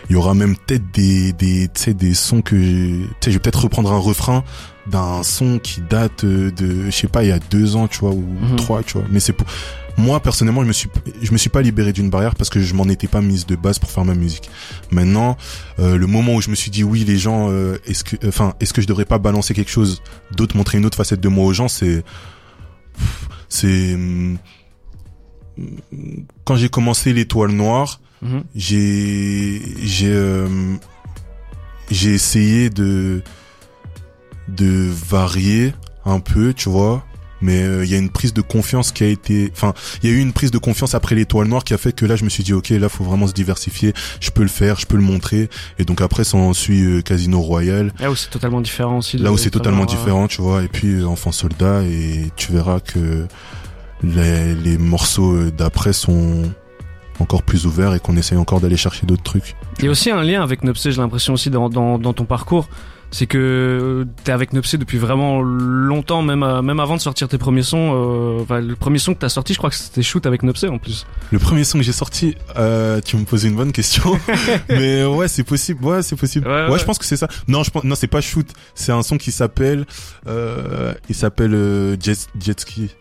il y aura même peut-être des des tu sais des sons que j'ai- tu sais je vais peut-être reprendre un refrain d'un son qui date euh, de je sais pas il y a deux ans tu vois ou Mhm. trois tu vois mais c'est pour moi personnellement je me suis je me suis pas libéré d'une barrière parce que je m'en étais pas mise de base pour faire ma musique maintenant euh, le moment où je me suis dit oui les gens euh, est-ce que enfin est-ce que je devrais pas balancer quelque chose d'autre montrer une autre facette de moi aux gens c'est c'est hum, quand j'ai commencé l'étoile noire Mhm. j'ai j'ai euh, j'ai essayé de de varier un peu tu vois mais euh, il y a une prise de confiance qui a été enfin il y a eu une prise de confiance après l'étoile noire qui a fait que là je me suis dit ok là faut vraiment se diversifier je peux le faire je peux le montrer et donc après ça en suit euh, Casino Royal Là où c'est totalement différent aussi. là où c'est totalement euh, différent tu vois et puis euh, enfant soldat et tu verras que les, les morceaux euh, d'après sont encore plus ouverts et qu'on essaye encore d'aller chercher d'autres trucs Il y a aussi un lien avec Nopsé, j'ai l'impression aussi dans, dans, dans ton parcours. C'est que t'es avec Nopsé depuis vraiment longtemps, même, euh, même avant de sortir tes premiers sons. euh, enfin, le premier son que t'as sorti, je crois que c'était Shoot avec Nopsé en plus. Le premier son que j'ai sorti, euh, tu me posais une bonne question, <laughs> mais ouais, c'est possible. Ouais, c'est possible. Ouais, Ouais, ouais. je pense que c'est ça. Non, je pense, non, c'est pas shoot. C'est un son qui s'appelle, euh, il s'appelle euh, Jet, Jet Ski.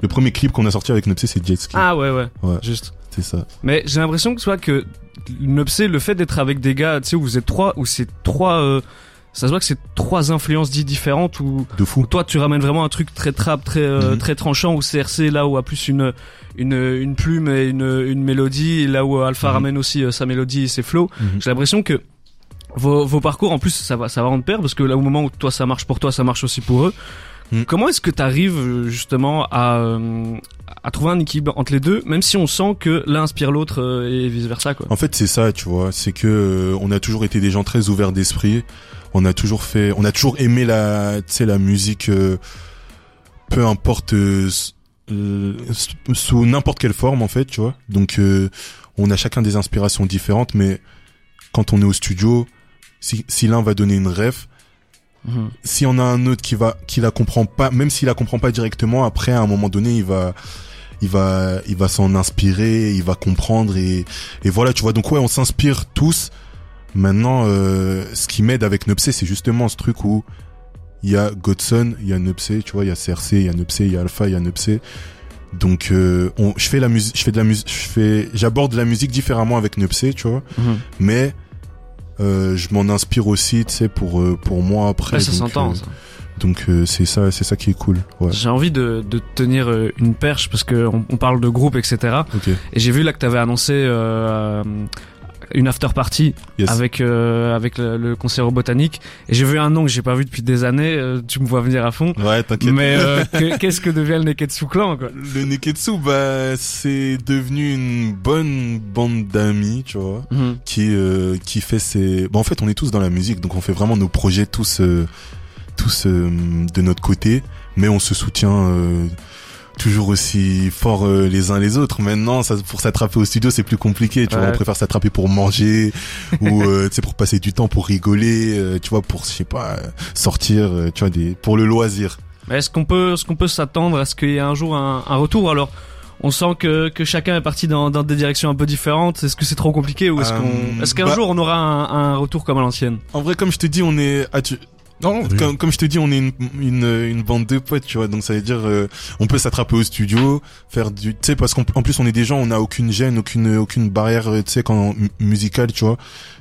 Le premier clip qu'on a sorti avec Nopsé, c'est Jet Ski. Ah ouais, ouais, Ouais. juste. C'est ça. Mais j'ai l'impression que soit que Nopsé, le fait d'être avec des gars, tu sais, où vous êtes trois, où c'est trois, euh, ça se voit que c'est trois influences dites différentes, où, De fou. où toi tu ramènes vraiment un truc très trap, très euh, Mhm. très tranchant, où CRC là où a plus une une une plume et une une mélodie, et là où Alpha Mhm. ramène aussi euh, sa mélodie et ses flows. Mhm. J'ai l'impression que vos, vos parcours en plus ça va ça va en pair parce que là au moment où toi ça marche pour toi ça marche aussi pour eux. Comment est-ce que tu arrives justement à euh, à trouver un équilibre entre les deux même si on sent que l'un inspire l'autre euh, et vice versa quoi? En fait, c'est ça, tu vois. C'est que euh, on a toujours été des gens très ouverts d'esprit. On a toujours fait, on a toujours aimé la, tu sais, la musique, euh, peu importe euh, euh, sous n'importe quelle forme, en fait, tu vois. Donc, euh, on a chacun des inspirations différentes, mais quand on est au studio, si, si l'un va donner une ref, Mhm. si on a un autre qui va qui la comprend pas même s'il la comprend pas directement après à un moment donné il va il va il va s'en inspirer il va comprendre et et voilà tu vois donc ouais on s'inspire tous maintenant euh, ce qui m'aide avec Nopsé c'est justement ce truc où il y a Godson il y a Nopsé tu vois il y a CRC il y a Nopsé il y a Alpha il y a Nopsé donc euh, on je fais la musique je fais de la musique je fais j'aborde la musique différemment avec Nopsé tu vois Mhm. mais euh, je m'en inspire aussi, tu sais, pour euh, pour moi après. Ouais, ça s'entend. euh, donc euh, c'est ça, c'est ça qui est cool. Ouais. J'ai envie de, de tenir euh, une perche parce que on, on parle de groupe etc. Ok. Et j'ai vu là que t'avais annoncé euh, une after party Yes. avec euh, avec le, le concert au botanique et j'ai vu un nom que j'ai pas vu depuis des années euh, tu me vois venir à fond Ouais, t'inquiète. mais euh, <laughs> que- qu'est-ce que devient le Neketsu Clan quoi? Le Neketsu, bah, c'est devenu une bonne bande d'amis, tu vois, Mhm. qui euh, qui fait ses. Bah, en fait, on est tous dans la musique, donc on fait vraiment nos projets tous euh, tous euh, de notre côté, mais on se soutient. Toujours aussi fort euh, les uns les autres. Maintenant, ça, pour s'attraper au studio, c'est plus compliqué. Tu vois, on préfère s'attraper pour manger <laughs> ou euh, tu sais pour passer du temps, pour rigoler. euh, tu vois, pour je sais pas euh, sortir. euh, tu vois, des pour le loisir. Est-ce qu'on peut est-ce qu'on peut s'attendre à ce qu'il y ait un jour un, un retour? Alors on sent que, que chacun est parti dans, dans des directions un peu différentes. Est-ce que c'est trop compliqué ou est-ce Euh, qu'on est-ce qu'un bah- jour on aura un, un retour comme à l'ancienne? En vrai, comme je te dis, on est Non, comme, comme je te dis, on est une, une, une bande de potes, tu vois. Donc ça veut dire, euh, on peut s'attraper au studio, faire du, tu sais, parce qu'en en plus on est des gens, on a aucune gêne, aucune aucune barrière, euh, tu sais, quand mu- musicale, tu vois.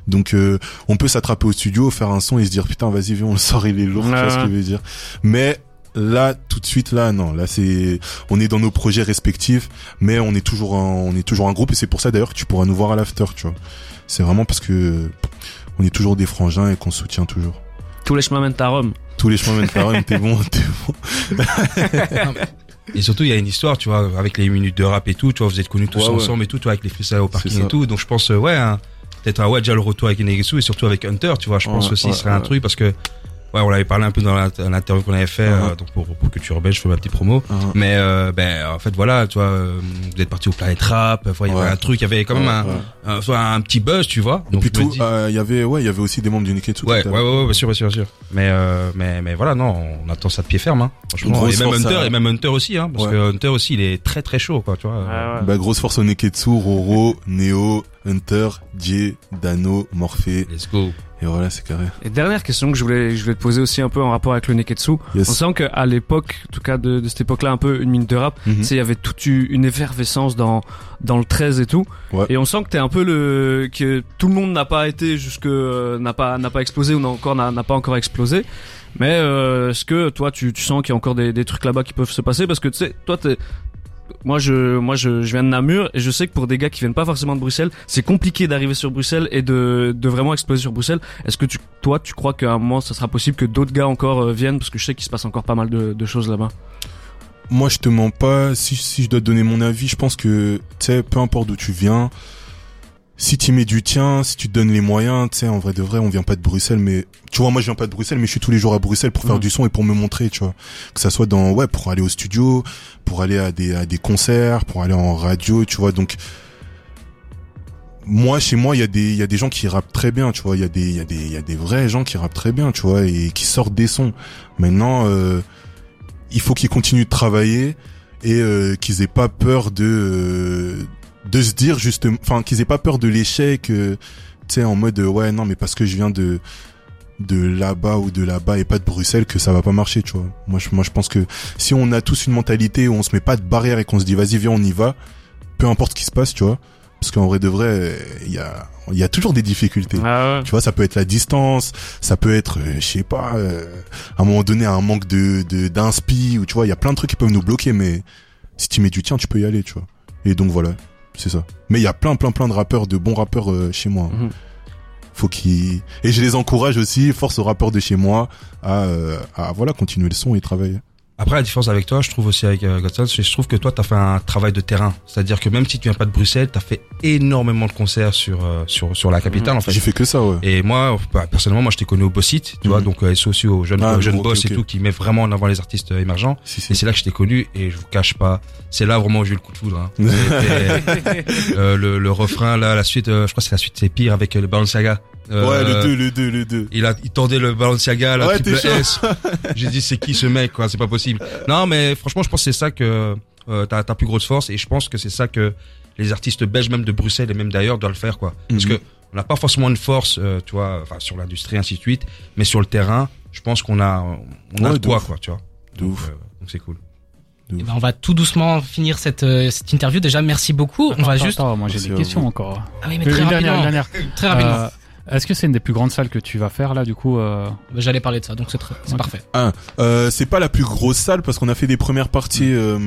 Donc euh, on peut s'attraper au studio, faire un son et se dire putain, vas-y, viens, on le sort, il est lourd, tu vois ce que je veux dire. Mais là, tout de suite, là, non, là c'est, on est dans nos projets respectifs, mais on est toujours un, on est toujours un groupe et c'est pour ça d'ailleurs que tu pourras nous voir à l'after, tu vois. C'est vraiment parce que on est toujours des frangins et qu'on soutient toujours. Tous les chemins mènent à Rome. Tous les chemins mènent à Rome, t'es bon, t'es bon. Et surtout, il y a une histoire, tu vois, avec les minutes de rap et tout, tu vois, vous êtes connus tous Ouais, ouais. ensemble et tout, tu vois, avec les freestyles au parking et tout. Donc je pense, euh, ouais, hein, peut-être un ouais, déjà le retour avec Negesu et surtout avec Hunter, tu vois, je pense Ouais, aussi ouais, ce serait un truc parce que, ouais, on l'avait parlé un peu dans l'interview qu'on avait fait, Ouais. euh, donc pour, pour Culture Belge, je fais ma petite promo. Ouais. Mais, euh, ben, en fait, voilà, tu vois, euh, vous êtes parti au Planet Rap, enfin, il y avait Ouais. un truc, il y avait quand même un, Ouais. un, soit un petit buzz, tu vois. Et Donc, puis je me tout, dis- euh, il y avait, ouais, il y avait aussi des membres du Neketsu. Ouais, ouais, ouais, ouais, bien sûr, bien sûr, bien sûr. Mais, euh, mais, mais voilà, non, on attend ça de pied ferme, hein. Franchement. Grosse Et même force Hunter, à- et même Hunter aussi, hein. Parce Ouais. que Hunter aussi, il est très très chaud, quoi, tu vois. euh, Bah, grosse force au Neketsu, Roro, Neo, Hunter, Jay, Dano, Morphée. Let's go. Et voilà, c'est carré. Et dernière question que je voulais, je voulais te poser aussi un peu en rapport avec le Neketsu. Yes. On sent qu'à l'époque, en tout cas de, de cette époque-là, un peu une minute de rap, tu sais, il y avait toute une effervescence dans dans le 13 et tout. Ouais. Et on sent que t'es un peu le que tout le monde n'a pas été jusque euh, n'a pas n'a pas explosé ou n'a encore n'a n'a pas encore explosé. Mais euh, est-ce que toi tu tu sens qu'il y a encore des des trucs là-bas qui peuvent se passer? Parce que tu sais toi t'es moi je moi je, viens de Namur et je sais que pour des gars qui viennent pas forcément de Bruxelles, c'est compliqué d'arriver sur Bruxelles et de de vraiment exploser sur Bruxelles. Est-ce que tu toi tu crois qu'à un moment ça sera possible que d'autres gars encore euh, viennent? Parce que je sais qu'il se passe encore pas mal de, de choses là-bas. Moi, je te mens pas. Si, si je dois te donner mon avis, je pense que, tu sais, peu importe d'où tu viens, si tu mets du tien, si tu te donnes les moyens, tu sais, en vrai de vrai, on vient pas de Bruxelles, mais, tu vois, moi, je viens pas de Bruxelles, mais je suis tous les jours à Bruxelles pour faire du son et pour me montrer, tu vois. Que ça soit dans, ouais, pour aller au studio, pour aller à des, à des concerts, pour aller en radio, tu vois, donc, moi, chez moi, il y a des, il y a des gens qui rappent très bien, tu vois. Il y a des, il y a des, il y a des vrais gens qui rappent très bien, tu vois, et qui sortent des sons. Maintenant, euh, il faut qu'ils continuent de travailler et euh, qu'ils aient pas peur de, euh, de se dire justement, enfin, qu'ils aient pas peur de l'échec, euh, tu sais, en mode, euh, ouais, non, mais parce que je viens de, de là-bas ou de là-bas et pas de Bruxelles que ça va pas marcher, tu vois. Moi, je, moi, je pense que si on a tous une mentalité où on se met pas de barrière et qu'on se dit, vas-y, viens, on y va, peu importe ce qui se passe, tu vois. Parce qu'en vrai de vrai, il y a, il y a toujours des difficultés. Ah ouais. Tu vois, ça peut être la distance, ça peut être, euh, je sais pas, euh, à un moment donné, un manque de, de, d'inspi, ou tu vois, il y a plein de trucs qui peuvent nous bloquer, mais si tu mets du tien, tu peux y aller, tu vois. Et donc voilà, c'est ça. Mais il y a plein, plein, plein de rappeurs, de bons rappeurs euh, chez moi. hein. Mhm. Faut qu'ils, et je les encourage aussi, force aux rappeurs de chez moi, à, euh, à voilà, continuer le son et travailler. Après, la différence avec toi, je trouve aussi avec euh, Godson, c'est que je trouve que toi, t'as fait un travail de terrain. C'est-à-dire que même si tu viens pas de Bruxelles, t'as fait énormément de concerts sur euh, sur sur la capitale, en fait. J'ai fait que ça, ouais. Et moi, bah, personnellement, moi, je t'ai connu au Bossit, tu vois, Mhm. donc euh, aussi aux jeunes, Ah, boss et tout, qui met vraiment en avant les artistes euh, émergents. Si, si. Et c'est là que je t'ai connu, et je vous cache pas, c'est là vraiment où j'ai eu le coup de foudre. Hein. <laughs> Euh, le, le refrain, là, la suite, euh, je crois que c'est la suite, c'est pire avec euh, le Balenciaga. Euh, ouais, le 2, le 2, le 2. il a, il tendait le Balenciaga, la Ouais, triple. S. J'ai dit, c'est qui ce mec, quoi, c'est pas possible. Non, mais franchement, je pense que c'est ça que, euh, ta, ta plus grosse force, et je pense que c'est ça que les artistes belges, même de Bruxelles et même d'ailleurs, doivent le faire, quoi. Parce Mhm. que on n'a pas forcément une force, euh, tu vois, enfin, sur l'industrie, ainsi de suite, mais sur le terrain, je pense qu'on a, on a Ouais, de de quoi, ouf. quoi, tu vois. De Donc, ouf. euh, donc c'est cool. Eh ben, on va tout doucement finir cette, euh, cette interview. Déjà, merci beaucoup. on va Attends, juste. attends, moi j'ai des questions encore. Ah oui, mais très une dernière, rapidement. une dernière. Très rapidement. Euh, Est-ce que c'est une des plus grandes salles que tu vas faire là du coup euh... J'allais parler de ça, donc c'est très- parfait. Euh, c'est pas la plus grosse salle parce qu'on a fait des premières parties. Euh,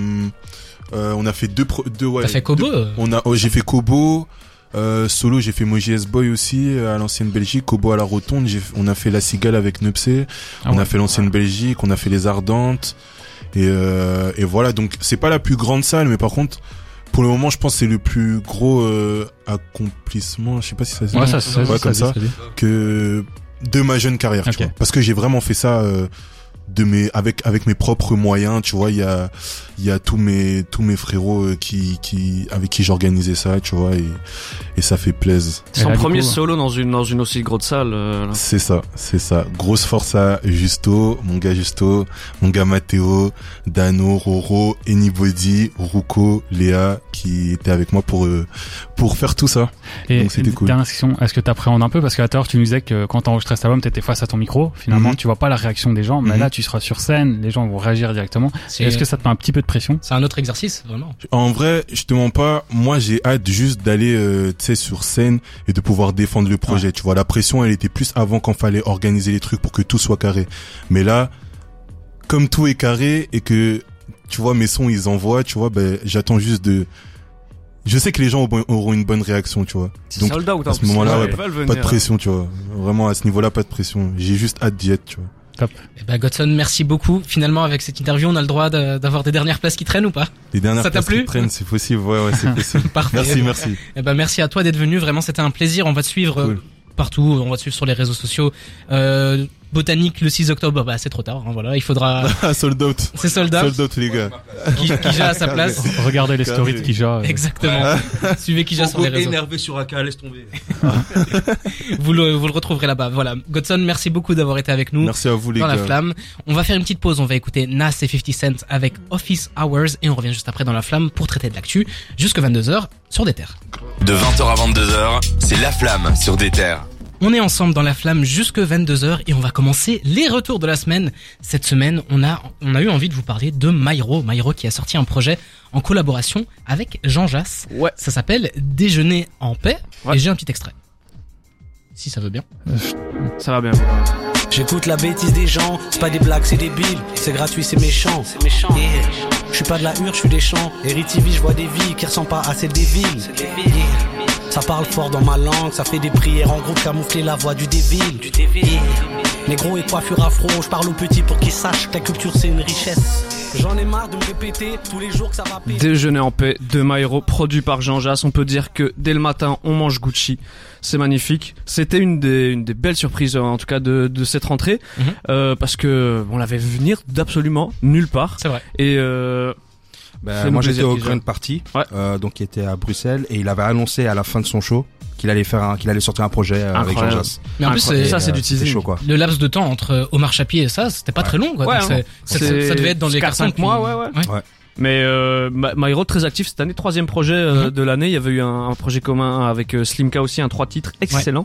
euh, on a fait deux, pro- deux ouais. T'as fait Kobo deux- On a, oh, j'ai fait Kobo. Euh, solo, j'ai fait Moji S-Boy aussi à l'ancienne Belgique, Kobo à la Rotonde. On a fait la Cigale avec Nepsé. Ah on ouais. a fait l'ancienne Belgique, on a fait les Ardentes. Et, euh, et voilà, donc c'est pas la plus grande salle, mais par contre, pour le moment, je pense que c'est le plus gros euh, accomplissement. Je sais pas si ça se dit. Ouais, ça, ça, Ouais, ça, comme ça, ça. ça dit. que de ma jeune carrière, Ok. tu vois. Parce que j'ai vraiment fait ça euh, de mes avec avec mes propres moyens tu vois il y a il y a tous mes tous mes frérots euh, qui qui avec qui j'organisais ça tu vois et et ça fait plaisir Son premier solo dans une dans une aussi grosse salle. euh, c'est ça c'est ça grosse force à Justo mon gars Justo mon gars Matteo Dano Roro Anybody Ruko Léa qui étaient avec moi pour euh, pour faire tout ça Et donc c'était cool dernière question, est-ce que tu appréhendes un peu? Parce qu'à l'heure tu nous disais que quand tu enregistrais cet album, tu étais face à ton micro, finalement Mhm. tu vois pas la réaction des gens, mais Mhm. là tu seras sur scène, les gens vont réagir directement. C'est- Est-ce que ça te met un petit peu de pression C'est un autre exercice, vraiment. En vrai, je te mens pas. Moi, j'ai hâte juste d'aller, euh, tu sais, sur scène et de pouvoir défendre le projet. Tu vois, la pression, elle était plus avant quand fallait organiser les trucs pour que tout soit carré. Mais là, comme tout est carré et que, tu vois, mes sons, ils envoient, tu vois, ben, j'attends juste de. Je sais que les gens auront- une bonne réaction, tu vois. C'est Donc, sold out, à ce moment-là, ouais, venir. pas de pression, tu vois. Vraiment, à ce niveau-là, pas de pression. J'ai juste hâte d'y être, tu vois. Top. Eh ben, Godson, merci beaucoup. Finalement, avec cette interview, on a le droit de- d'avoir des dernières places qui traînent ou pas? Les dernières Ça places qui traînent, c'est possible. Ouais, ouais, c'est <laughs> possible. Parfait. Merci, merci. Eh ben, merci à toi d'être venu. Vraiment, c'était un plaisir. On va te suivre euh, Cool. partout. On va te suivre sur les réseaux sociaux. Euh, Botanique le 6 octobre. Bah, c'est trop tard. hein, voilà, il faudra. <laughs> sold out. C'est sold out. Sold out, les gars. Qui, Kija à sa place. Regardez les stories de Kija. euh. Exactement. Suivez Kija sur les réseaux. énervé sur AK, laisse tomber. <laughs> Vous le, vous le retrouverez là-bas. Voilà. Godson, merci beaucoup d'avoir été avec nous. Merci à vous, les dans la gars. flamme. On va faire une petite pause. On va écouter Nas et 50 Cent avec Office Hours et on revient juste après dans la flamme pour traiter de l'actu jusque 22h sur des terres. De 20h à 22h, c'est La Flamme sur des terres. On est ensemble dans la flamme jusque 22h et on va commencer les retours de la semaine. Cette semaine, on a, on a eu envie de vous parler de Myro. Myro qui a sorti un projet en collaboration avec Jean Jass. Ouais. Ça s'appelle Déjeuner en paix Ouais. et j'ai un petit extrait. Si ça veut bien. Ça va bien. J'écoute la bêtise des gens, c'est pas des blagues, c'est des billes, c'est gratuit, c'est méchant. C'est méchant. Je suis pas de la hure, je suis des champs. Eritivie, je vois des vies qui ressemblent pas à celles des villes. Yeah. Ça parle fort dans ma langue, ça fait des prières en gros camoufler la voix du dévil. Du Yeah. Négro et coiffure afro, je parle aux petits pour qu'ils sachent que la culture c'est une richesse. J'en ai marre de me répéter tous les jours que ça va péter. Déjeuner en paix de Maïro, produit par Jean Jass. On peut dire que dès le matin, on mange Gucci. C'est magnifique. C'était une des, une des belles surprises, en tout cas, de, de cette rentrée. Mhm. Euh, parce que on l'avait vu venir d'absolument nulle part. C'est vrai. Et euh, Ben, moi j'étais au. Grand Party, Ouais. euh, donc qui était à Bruxelles, et il avait annoncé à la fin de son show qu'il allait faire un, qu'il allait sortir un projet euh, avec Jean. Jass. Mais en plus, c'est- ça, c'est du Euh, teasing. chaud quoi. le laps de temps entre Omar Chapier et ça, c'était pas très long, quoi. Ouais, Donc hein. c'est- c'est- ça devait être dans les 4 5 cartons mois, ouais, ouais. Mais euh, Myro très actif cette année, troisième projet euh, Mhm. de l'année. Il y avait eu un, un projet commun avec euh, Slimka aussi, un trois titres excellent.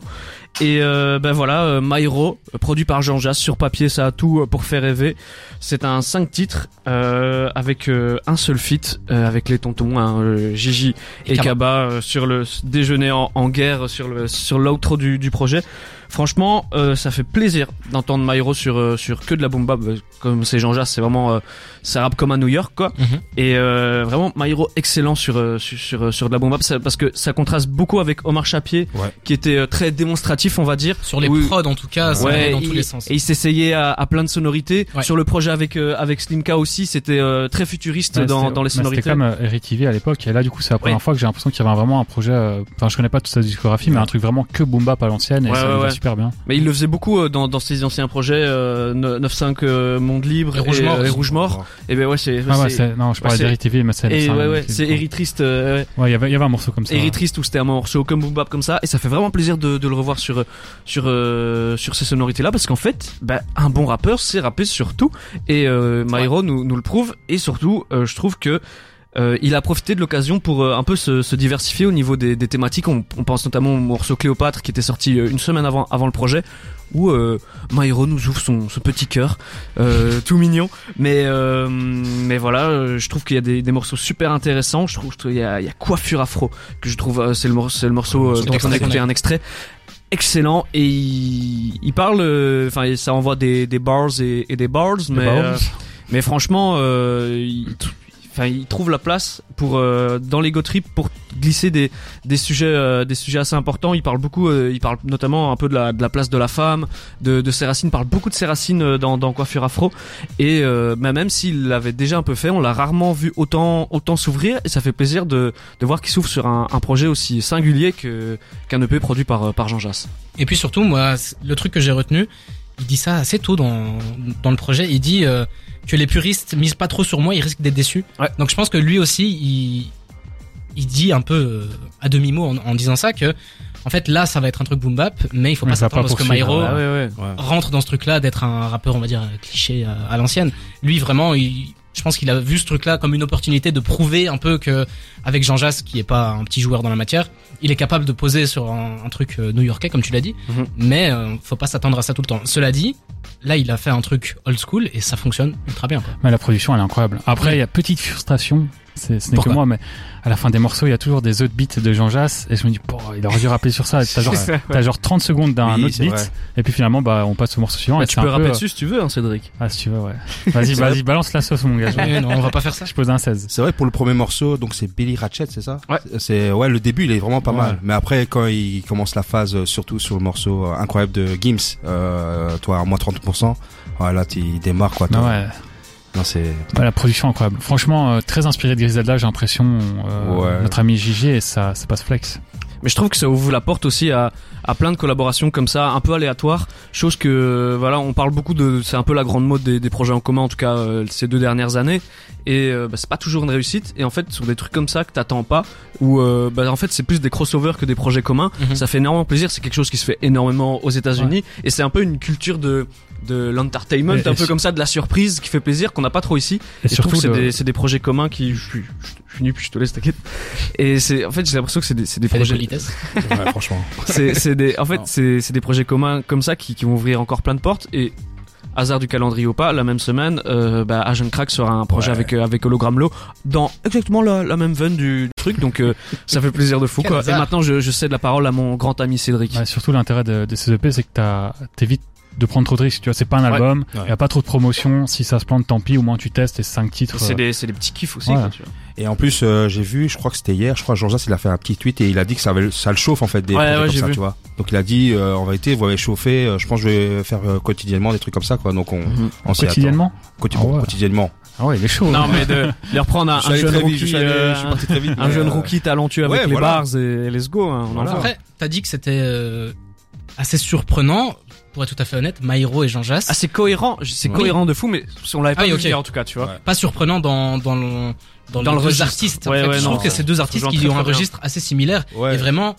Et euh, ben voilà, Myro, produit par Jean Jass, sur papier ça a tout pour faire rêver. C'est un cinq titres euh, avec un seul feat avec les tontons, hein, Gigi Et et, Kaba. Kaba sur le déjeuner en, en guerre sur le sur l'outro du, du projet. Franchement, euh, ça fait plaisir d'entendre Myro sur euh, sur que de la boom bap euh, comme c'est Jean Jass, c'est vraiment euh, ça rappe comme à New York quoi. Mhm. Et euh, vraiment Myro excellent sur euh, sur sur, sur de la ça- parce que ça contraste beaucoup avec Omar Chapier Ouais. qui était euh, très démonstratif on va dire. Sur les Oui. prods, en tout cas, ça Ouais, allait dans il- tous les sens. Et il s'essayait à, à plein de sonorités. Ouais. Sur le projet avec euh, avec Slimka aussi, c'était euh, très futuriste Ouais, dans dans les sonorités. C'était comme euh, Eric TV à l'époque. Et là, du coup, c'est la première Ouais. fois que j'ai l'impression qu'il y avait vraiment un projet. euh, Enfin, je connais pas toute sa discographie, mais un truc vraiment que boom bap à l'ancienne. Et Ouais, ça ouais, ouais. super bien. Mais il le faisait beaucoup euh, dans, dans ses anciens projets euh, 9-5 euh, Monde Libre Et Rouge Mort euh, et. Rouge Mort. Et ben ouais, c'est. Ah ouais, non, je parlais c'est- d'Eric TV, mais c'est. Et ouais, ouais, c'est- Eritriste. Euh, ouais. Ouais, il y avait, il y avait un morceau comme ça. Eritriste où c'était un morceau comme Boom Bap comme ça et ça fait vraiment plaisir de, de le revoir sur sur euh, sur ces sonorités là parce qu'en fait bah, un bon rappeur c'est rapper sur tout et euh, Myro nous, nous le prouve et surtout euh, je trouve que euh, il a profité de l'occasion pour euh, un peu se, se diversifier au niveau des, des thématiques. On, on pense notamment au morceau Cléopâtre qui était sorti euh, une semaine avant, avant le projet, où euh, Myro nous ouvre son, son petit cœur, euh, <laughs> tout mignon. Mais euh, mais voilà, euh, je trouve qu'il y a des, des morceaux super intéressants. Je trouve je trouve il y a, il y a Coiffure Afro que je trouve euh, c'est le, c'est le morceau euh, dont on a écouté un extrait excellent et il, il parle euh, enfin ça envoie des, des bars et, et des bars mais bars. mais franchement euh, il, enfin il trouve la place pour euh, dans l'ego trip pour glisser des des sujets euh, des sujets assez importants. Il parle beaucoup euh, il parle notamment un peu de la de la place de la femme de de ses racines parle beaucoup de ses racines euh, dans dans coiffure afro. Et euh, bah, même s'il l'avait déjà un peu fait on l'a rarement vu autant autant s'ouvrir. Et ça fait plaisir de de voir qu'il s'ouvre sur un, un projet aussi singulier que qu'un EP produit par euh, par Jean Jass. Et puis surtout, moi, le truc que j'ai retenu, il dit ça assez tôt dans dans le projet. Il dit que les puristes misent pas trop sur moi, ils risquent d'être déçus. Donc je pense que lui aussi, il il dit un peu euh, à demi mot en, en disant ça que en fait là ça va être un truc boom bap, mais il faut pas s'attendre à ce que. Myro Ah ouais, rentre dans ce truc-là d'être un rappeur, on va dire cliché à, à l'ancienne. Lui vraiment, il, je pense qu'il a vu ce truc-là comme une opportunité de prouver un peu que avec Jean Jass, qui est pas un petit joueur dans la matière, il est capable de poser sur un, un truc euh, new-yorkais comme tu l'as dit. Mhm. Mais euh, faut pas s'attendre à ça tout le temps. Cela dit, là il a fait un truc old school et ça fonctionne ultra bien. Quoi. Mais la production, elle est incroyable. Après, il y a petite frustration. C'est, ce n'est que moi, mais à la fin des morceaux, il y a toujours des autres beats de Jean Jass, et je me dis, oh, il aurait dû rappeler sur ça. <laughs> T'as genre, ça, genre 30 secondes d'un Oui, autre beat, vrai. et puis finalement, bah, on passe au morceau suivant. Bah, et tu peux un rapper peu, dessus si tu veux, hein, Cédric. Ah, si tu veux, ouais. <laughs> Vas-y, vas-y, balance la sauce, mon gars. <laughs> Non, on va pas faire ça. Je pose un 16. C'est vrai pour le premier morceau, donc c'est Billy Ratchet, c'est ça Ouais. C'est ouais, le début il est vraiment pas Ouais. mal, mais après quand il commence la phase, euh, surtout sur le morceau euh, incroyable de Gims, euh, toi à moins 30%, ouais, là tu il démarre quoi. toi. Ouais. Non c'est Ouais, la production incroyable. Franchement, euh, très inspiré de Griselda, j'ai l'impression. euh, Ouais. Notre ami Gigi et ça, ça passe flex. Mais je trouve que ça ouvre la porte aussi à, à plein de collaborations comme ça, un peu aléatoires. Chose que, voilà, on parle beaucoup de, c'est un peu la grande mode des, des projets en commun, en tout cas euh, ces deux dernières années. Et euh, bah, c'est pas toujours une réussite. Et en fait, sur des trucs comme ça que t'attends pas, où euh, bah, en fait c'est plus des crossovers que des projets communs, Mhm. ça fait énormément plaisir. C'est quelque chose qui se fait énormément aux États-Unis. Et c'est un peu une culture de de l'entertainment, un peu comme ça, de la surprise qui fait plaisir, qu'on n'a pas trop ici. Et surtout c'est de- des, projets communs qui, je suis, je, je suis nu puis je te laisse, t'inquiète. Et c'est, en fait, j'ai l'impression que c'est des, c'est des projets, ouais, franchement. c'est, des, en fait, c'est, des projets communs comme ça qui, qui vont ouvrir encore plein de portes et hasard du calendrier ou pas, la même semaine, euh, bah, Agent Crack sera un projet Ouais. avec euh, avec Hologram Low dans exactement la, la même veine du truc, donc euh, ça fait plaisir de fou quoi. hasard. Et maintenant, je, je cède la parole à mon grand ami Cédric. Ouais, surtout l'intérêt de, de ces EP, c'est que t'as, t'évites de prendre trop de risques. Tu vois, c'est pas un Ouais. album, il Ouais. y a pas trop de promotion. Si ça se plante, tant pis. Au moins, tu testes et 5 titres. C'est euh, des, c'est des petits kiffs aussi. Ouais. quoi, tu vois. Et en plus euh, j'ai vu, je crois que c'était hier, je crois que Jean-Jacques il a fait un petit tweet et il a dit que ça, avait, ça le chauffe en fait des Ouais, projets ouais, comme ça, vu. tu vois. Donc il a dit euh, en vérité vous avez chauffé, euh, je pense que je vais faire euh, quotidiennement des trucs comme ça quoi. Donc on, Mhm. on s'y attend. quotidiennement. Quoti- Ah ouais. quotidiennement. Ah ouais, il est chaud. Non hein. mais de <laughs> les reprendre un, Je jeune rookie, je suis allé- euh, je suis parti très vite, un jeune rookie talentueux avec ouais, les voilà. bars et let's go. Hein, on. Après, t'as dit que c'était euh, assez surprenant. Pour être tout à fait honnête, Myro et Jean Jass. Ah c'est cohérent, c'est Oui. cohérent de fou, mais on l'avait pas Ah oui, vu ok. venir, en tout cas, tu vois. Ouais. pas surprenant dans dans le dans, Dans les le deux registre. artistes. en Ouais, fait. ouais, je non, trouve que c'est deux artistes qui ont un registre assez similaire Ouais. et vraiment.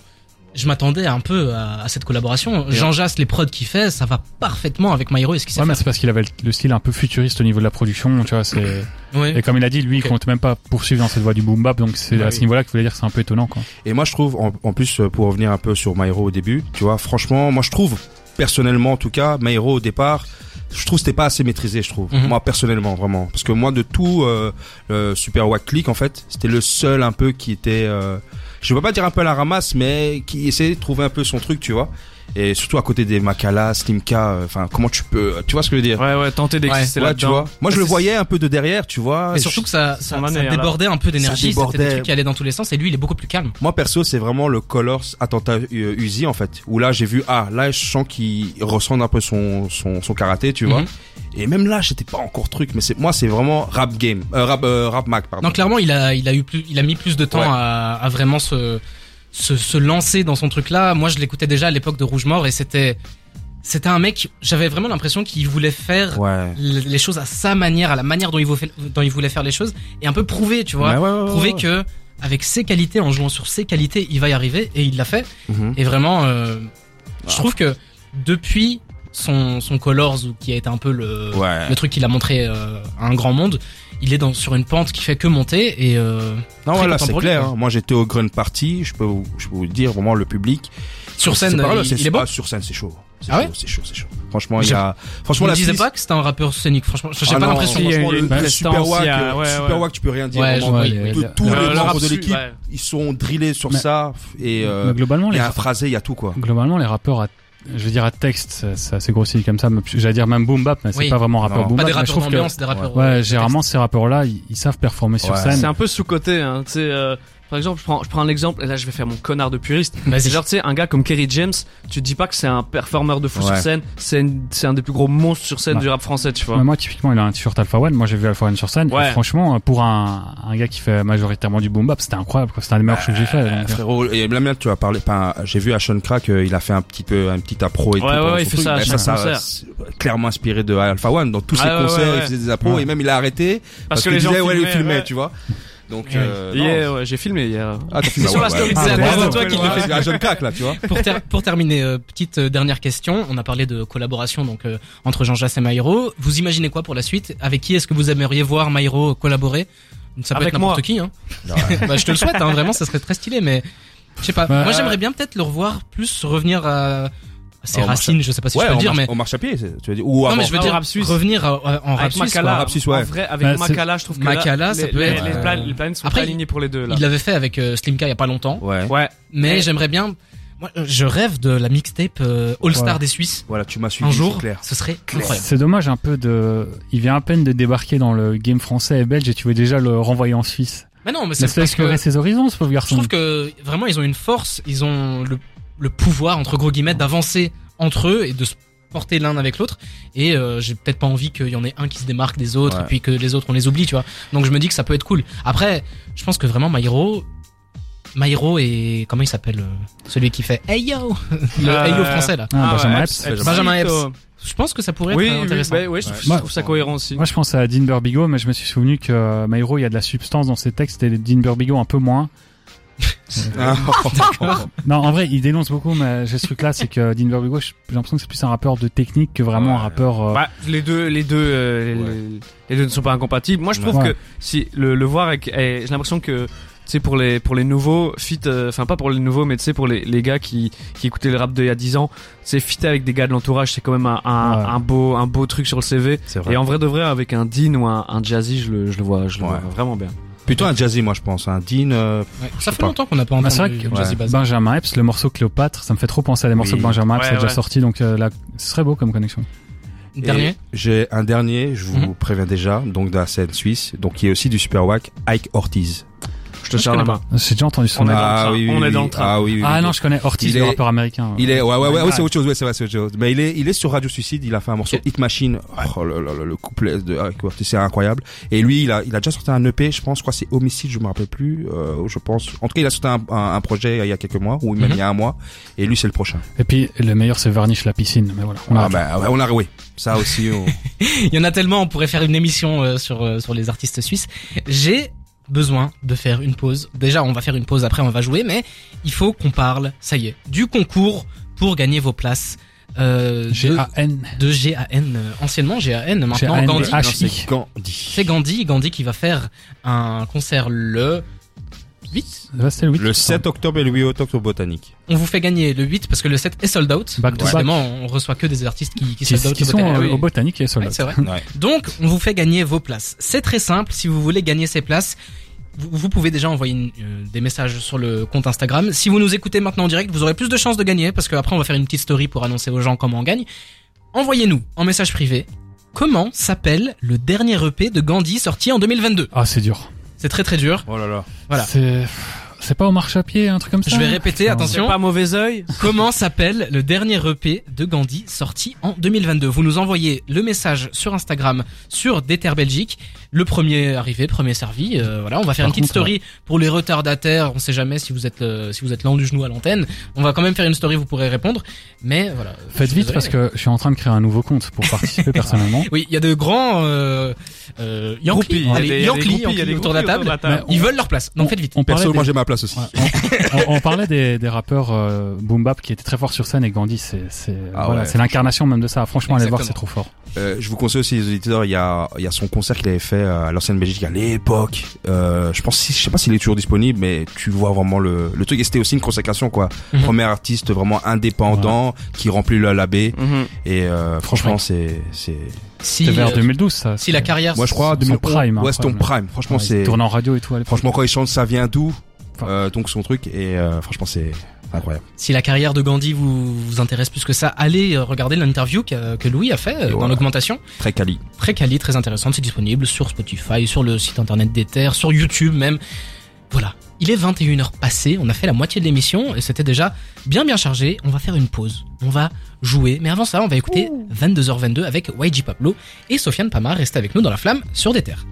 Je m'attendais un peu à, à cette collaboration. Jean Jass, les prods qu'il fait, ça va parfaitement avec Myro et ce qu'il sait Ouais, mais c'est parce qu'il avait le- le style un peu futuriste au niveau de la production, tu vois, c'est, <coughs> Ouais. et comme il a dit, lui, il Ok. compte même pas poursuivre dans cette voie du boom bap, donc c'est Bah à oui. ce niveau-là qu'il voulait dire que c'est un peu étonnant, quoi. Et moi je trouve, en, en plus euh, pour revenir un peu sur Myro au début, tu vois, franchement, moi je trouve, personnellement en tout cas, Myro au départ, je trouve que c'était pas assez maîtrisé, je trouve. Mhm. Moi personnellement, vraiment. Parce que moi de tout euh, le Super Wack Click, en fait, c'était le seul un peu qui était, euh, je veux pas dire un peu à la ramasse, mais qui essayait de trouver un peu son truc, tu vois. Et surtout à côté des Makala, Slimka, euh, enfin comment tu peux, tu vois ce que je veux dire? Ouais, ouais, tenter d'exister Ouais, là-dedans. tu vois. Moi je le voyais un peu de derrière, tu vois. Et surtout que ça, ça, là. débordait un peu d'énergie. C'était débordait. des trucs qui allaient dans tous les sens et lui, il est beaucoup plus calme. Moi perso, c'est vraiment le Colors attentat euh, Uzi en fait. Où là j'ai vu ah là je sens qu'il ressent un peu son son, son karaté, tu vois. Mhm. Et même là, j'étais pas encore truc, mais c'est moi c'est vraiment rap game, euh, rap euh, rap Mac pardon. Non, clairement, il a, il a eu plus, il a mis plus de temps Ouais. à, à vraiment se, se, se lancer dans son truc-là. Moi, je l'écoutais déjà à l'époque de Rouge Mort et c'était, c'était un mec, j'avais vraiment l'impression qu'il voulait faire Ouais. les choses à sa manière, à la manière dont il, voulait, dont il voulait faire les choses et un peu prouver, tu vois. Ouais, ouais, ouais, prouver que, avec ses qualités, en jouant sur ses qualités, il va y arriver et il l'a fait. Mhm. Et vraiment, euh, Ah. je trouve que depuis son, son Colors, ou qui a été un peu le, le truc qu'il a montré euh, à un grand monde, il est dans, sur une pente qui fait que monter et euh, Non voilà, c'est clair. hein. Moi j'étais au Grun Party, je peux vous, je peux vous le dire vraiment le public. Sur scène, pas il- est bon ah, sur scène c'est chaud. C'est Ah ouais chaud, c'est chaud, c'est chaud. Franchement, il y a Je franchement me la disais piste- pas que c'était un rappeur scénique, franchement. J'ai Ah pas l'impression. franchement, le, le Super Wack, a- euh, ouais, Super ouais. Wack, tu peux rien dire. Ouais, vraiment. je vois, il y a- de tous le- les le membres de l'équipe, ouais. ils sont drillés sur Mais- ça et euh, Mais globalement, il y les, a un phrasé, il y a tout quoi. globalement, les rappeurs à, je veux dire à texte, c'est- c'est assez grossier comme ça, mais j'allais dire même boom bap, mais c'est Oui. pas vraiment rappeur Non. boom Pas bap. des mais je rappeurs trouve que, d'ambiance, des rappeurs. ouais, euh, généralement, ces rappeurs-là, ils, ils savent performer sur scène. C'est un peu sous-côté, hein. Tu sais, euh, par exemple, je prends, je prends un exemple, et là je vais faire mon connard de puriste. Vas-y. C'est genre, tu sais, un gars comme Kerry James, tu te dis pas que c'est un performeur de fou sur scène, c'est une- c'est un des plus gros monstres sur scène Ouais. du rap français, tu vois. Mais moi, typiquement, il a un t-shirt Alpha One. Moi, j'ai vu Alpha One sur scène. Ouais. Et franchement, pour un, un gars qui fait majoritairement du boom bap, c'était incroyable. quoi. C'était un des meilleurs shows que j'ai fait. Euh, donc, frérot, et là, tu as parlé, enfin, j'ai vu Ashon Crack, euh, il a fait un petit peu, un petit appro et Ouais, tout. ouais, ouais, il fait truc. ça à chaque ça, concert. clairement inspiré de Alpha One. Dans tous ses Ouais, ouais, concerts, ouais, il faisait des appros Ouais. et même il a arrêté parce, que qu'il les gens disait, ouais, il filmaient, filmait, ouais. tu vois. Donc, Ouais. euh. Yeah, ouais, j'ai filmé hier. Ah, C'est sur la story Ah, c'est toi qui ouais, fait. c'est Ashon Crack, là, tu vois. pour, ter- pour terminer, euh, petite euh, dernière question. On a parlé de collaboration donc euh, entre Jean Jass et Maïro. Vous imaginez quoi pour la suite? Avec qui est-ce que vous aimeriez voir Maïro collaborer? Ça peut Avec être n'importe moi. qui. Hein. <laughs> bah, je te le souhaite, hein, vraiment, ça serait très stylé. Mais je sais pas. Bah, Moi, j'aimerais bien peut-être le revoir plus revenir à, à ses Ah, racines. Je sais pas si ouais, je peux dire, marche, mais on marche à pied, tu veux dire, ou non, mais je veux Ah, dire rap suisse. revenir à- en rap avec suisse. quoi. Makala, rap suisse, ouais. en vrai, avec Bah, Makala, je trouve que Makala, là, ça les, peut les, être, les, euh, les planètes sont Après, pas alignées pour les deux là. Il l'avait fait avec euh, Slimka il y a pas longtemps. Ouais. Ouais. Mais Ouais. j'aimerais bien. Moi, je rêve de la mixtape euh, All Star Ouais. des Suisses. Voilà, tu m'as suivi, Un jour, clair. ce serait incroyable. C'est dommage un peu de. Il vient à peine de débarquer dans le game français et belge et tu veux déjà le renvoyer en Suisse. Mais non, mais c'est parce que explorer ses horizons, ce pauvre je garçon. trouve que vraiment ils ont une force, ils ont le, le pouvoir entre gros guillemets d'avancer entre eux et de se porter l'un avec l'autre. Et euh, j'ai peut-être pas envie qu'il y en ait un qui se démarque des autres Ouais. et puis que les autres on les oublie, tu vois. Donc je me dis que ça peut être cool. Après, je pense que vraiment Maïro. Maïro et comment il s'appelle euh, celui qui fait Hey yo <laughs> le Euh, Hey yo français là Ah, Benjamin ouais, Epps. Epps. Benjamin Epps. Euh, je pense que ça pourrait Oui, être oui, intéressant bah, ouais, je, trouve, Ouais. je trouve ça cohérent aussi. Moi, je pense à Dean Burbigo, mais je me suis souvenu que euh, Maïro, il y a de la substance dans ses textes et Dean Burbigo un peu moins. Ah, <laughs> <laughs> Non, en vrai, il dénonce beaucoup, mais j'ai ce truc-là, c'est que Dean Burbigo, j'ai l'impression que c'est plus un rappeur de technique que vraiment un rappeur. euh, Bah, les deux, les deux, euh, Ouais. les, les deux ne sont pas incompatibles. Moi, je trouve Ouais. que si le, le voir eh, j'ai l'impression que tu sais pour les pour les nouveaux fit, euh, enfin pas pour les nouveaux, mais tu sais pour les, les gars qui qui écoutaient le rap d'il y a 10 ans, c'est fitter avec des gars de l'entourage, c'est quand même un, un, Ouais. un beau un beau truc sur le CV. c'est vrai. Et en vrai de vrai, avec un Dean ou un, un Jazzy, je le je le vois, je le Ouais. vois vraiment bien. Plutôt un jazzy, moi, je pense. Un Dean, euh, Ouais. Ça fait pas. longtemps qu'on n'a pas Bah, entendu vrai que Jazzy ouais. Bass. Benjamin Epps, le morceau Cléopâtre, ça me fait trop penser à des morceaux Oui. que Benjamin Epps Ouais, a déjà sorti, donc euh, là, ce serait beau comme connexion. Dernier J'ai un dernier, je vous Mhm. préviens déjà, donc de la scène suisse, donc qui est aussi du super wack, Ike Ortiz. Je te je connais main. J'ai déjà entendu son On est nom. train. oui, oui, On est dans le train. Ah oui, oui, Ah oui. non, je connais Ortiz, Il le est- rappeur américain. Il est, ouais, ouais, ouais, c'est autre chose, ouais, c'est vrai, c'est autre chose. Mais il est, il est sur Radio Suicide, il a fait un morceau. Hit Machine. Oh, le, le, le, le couplet de Ike Ortiz, c'est incroyable. Et lui, il a, il a déjà sorti un EP, je pense, je crois que c'est Homicide, je me rappelle plus, euh, je pense. En tout cas, il a sorti un, un, un projet il y a quelques mois, ou même Mhm. il y a un mois. Et lui, c'est le prochain. Et puis, le meilleur, c'est Varnish la piscine, mais voilà. On Ah, arrête. bah, ouais, on a, oui. Ça aussi, on... <laughs> Il y en a tellement, on pourrait faire une émission euh, sur euh, sur les artistes suisses. J'ai besoin de faire une pause. Déjà, on va faire une pause après, on va jouer, mais il faut qu'on parle, ça y est, du concours pour gagner vos places. Euh, de, G-A-N. de GAN, euh, anciennement GAN, maintenant G-A-N, Gandhi. C'est Gandhi, Gandhi qui va faire un concert le 8. Ouais, c'est le 8. Le 7 octobre et le 8 octobre au Botanique. On vous fait gagner le 8 parce que le 7 est sold out. Back to Décidément, on reçoit que des artistes qui, qui Qui, sold out. qui au sont Botanique. euh, oui. au botanique et sold Ouais, out. c'est vrai. <laughs> Ouais. Donc, on vous fait gagner vos places. C'est très simple. Si vous voulez gagner ces places, vous, vous pouvez déjà envoyer une- euh, des messages sur le compte Instagram. Si vous nous écoutez maintenant en direct, vous aurez plus de chances de gagner parce qu'après, on va faire une petite story pour annoncer aux gens comment on gagne. Envoyez-nous en message privé. Comment s'appelle le dernier EP de Gandhi sorti en 2022 Ah, c'est dur. C'est très très dur. Oh là là. Voilà. C'est, c'est pas au marche-à-pied, un truc comme ça? Je vais répéter, attention. Pas mauvais œil. <laughs> Comment s'appelle le dernier EP de Gandhi sorti en 2022 Vous nous envoyez le message sur Instagram sur Déter Belgique. Le premier arrivé, premier servi. euh, voilà, on va faire Par une petite contre, story pour les retardataires. On sait jamais si vous êtes euh, si vous êtes lent du genou à l'antenne. On va quand même faire une story, vous pourrez répondre. Mais voilà. Faites vite désolé. parce que je suis en train de créer un nouveau compte pour participer <laughs> personnellement. oui, il y a de grands euh, euh, Yankees, autour de la table. autour de la table. Ils veulent leur place. Donc On- faites vite. On parlait Perso, des- moi j'ai ma place aussi. Ouais, on, on parlait des, des rappeurs euh, boom bap qui étaient très forts sur scène et Gandhi c'est c'est Ah voilà, ouais. c'est l'incarnation même de ça. Franchement, allez voir, c'est trop fort. Euh, je vous conseille aussi les auditeurs, il y a, il y a son concert qu'il avait fait euh, à l'ancienne Belgique à l'époque. Euh, je pense, si- je sais pas s'il est toujours disponible, mais tu vois vraiment le, le truc. Et c'était aussi une consécration, quoi. Mhm. Premier artiste vraiment indépendant qui remplit le labé. Mhm. Et euh, franchement, c'est, c'est. Si, vers euh, 2012 ça. si la carrière Moi, je crois son 2011. prime, hein, ouais, c'est ton prime. Franchement, Ouais, c'est. tourne en radio et tout. Franchement, quand il chante, ça vient d'où? Enfin. euh, Donc son truc. Et euh, franchement, c'est incroyable. Si la carrière de Gandhi vous, vous intéresse plus que ça, allez euh, regarder l'interview que, que Louis a fait euh, dans l'augmentation. Très quali. Très quali, très intéressante. C'est disponible sur Spotify, sur le site internet d'Ether, sur YouTube même. Voilà. Il est 21h passé, on a fait la moitié de l'émission et c'était déjà bien bien chargé. On va faire une pause. On va jouer. Mais avant ça, on va écouter 22h22 avec YG Pablo et Sofiane Pamar. Restez avec nous dans la flamme sur des terres.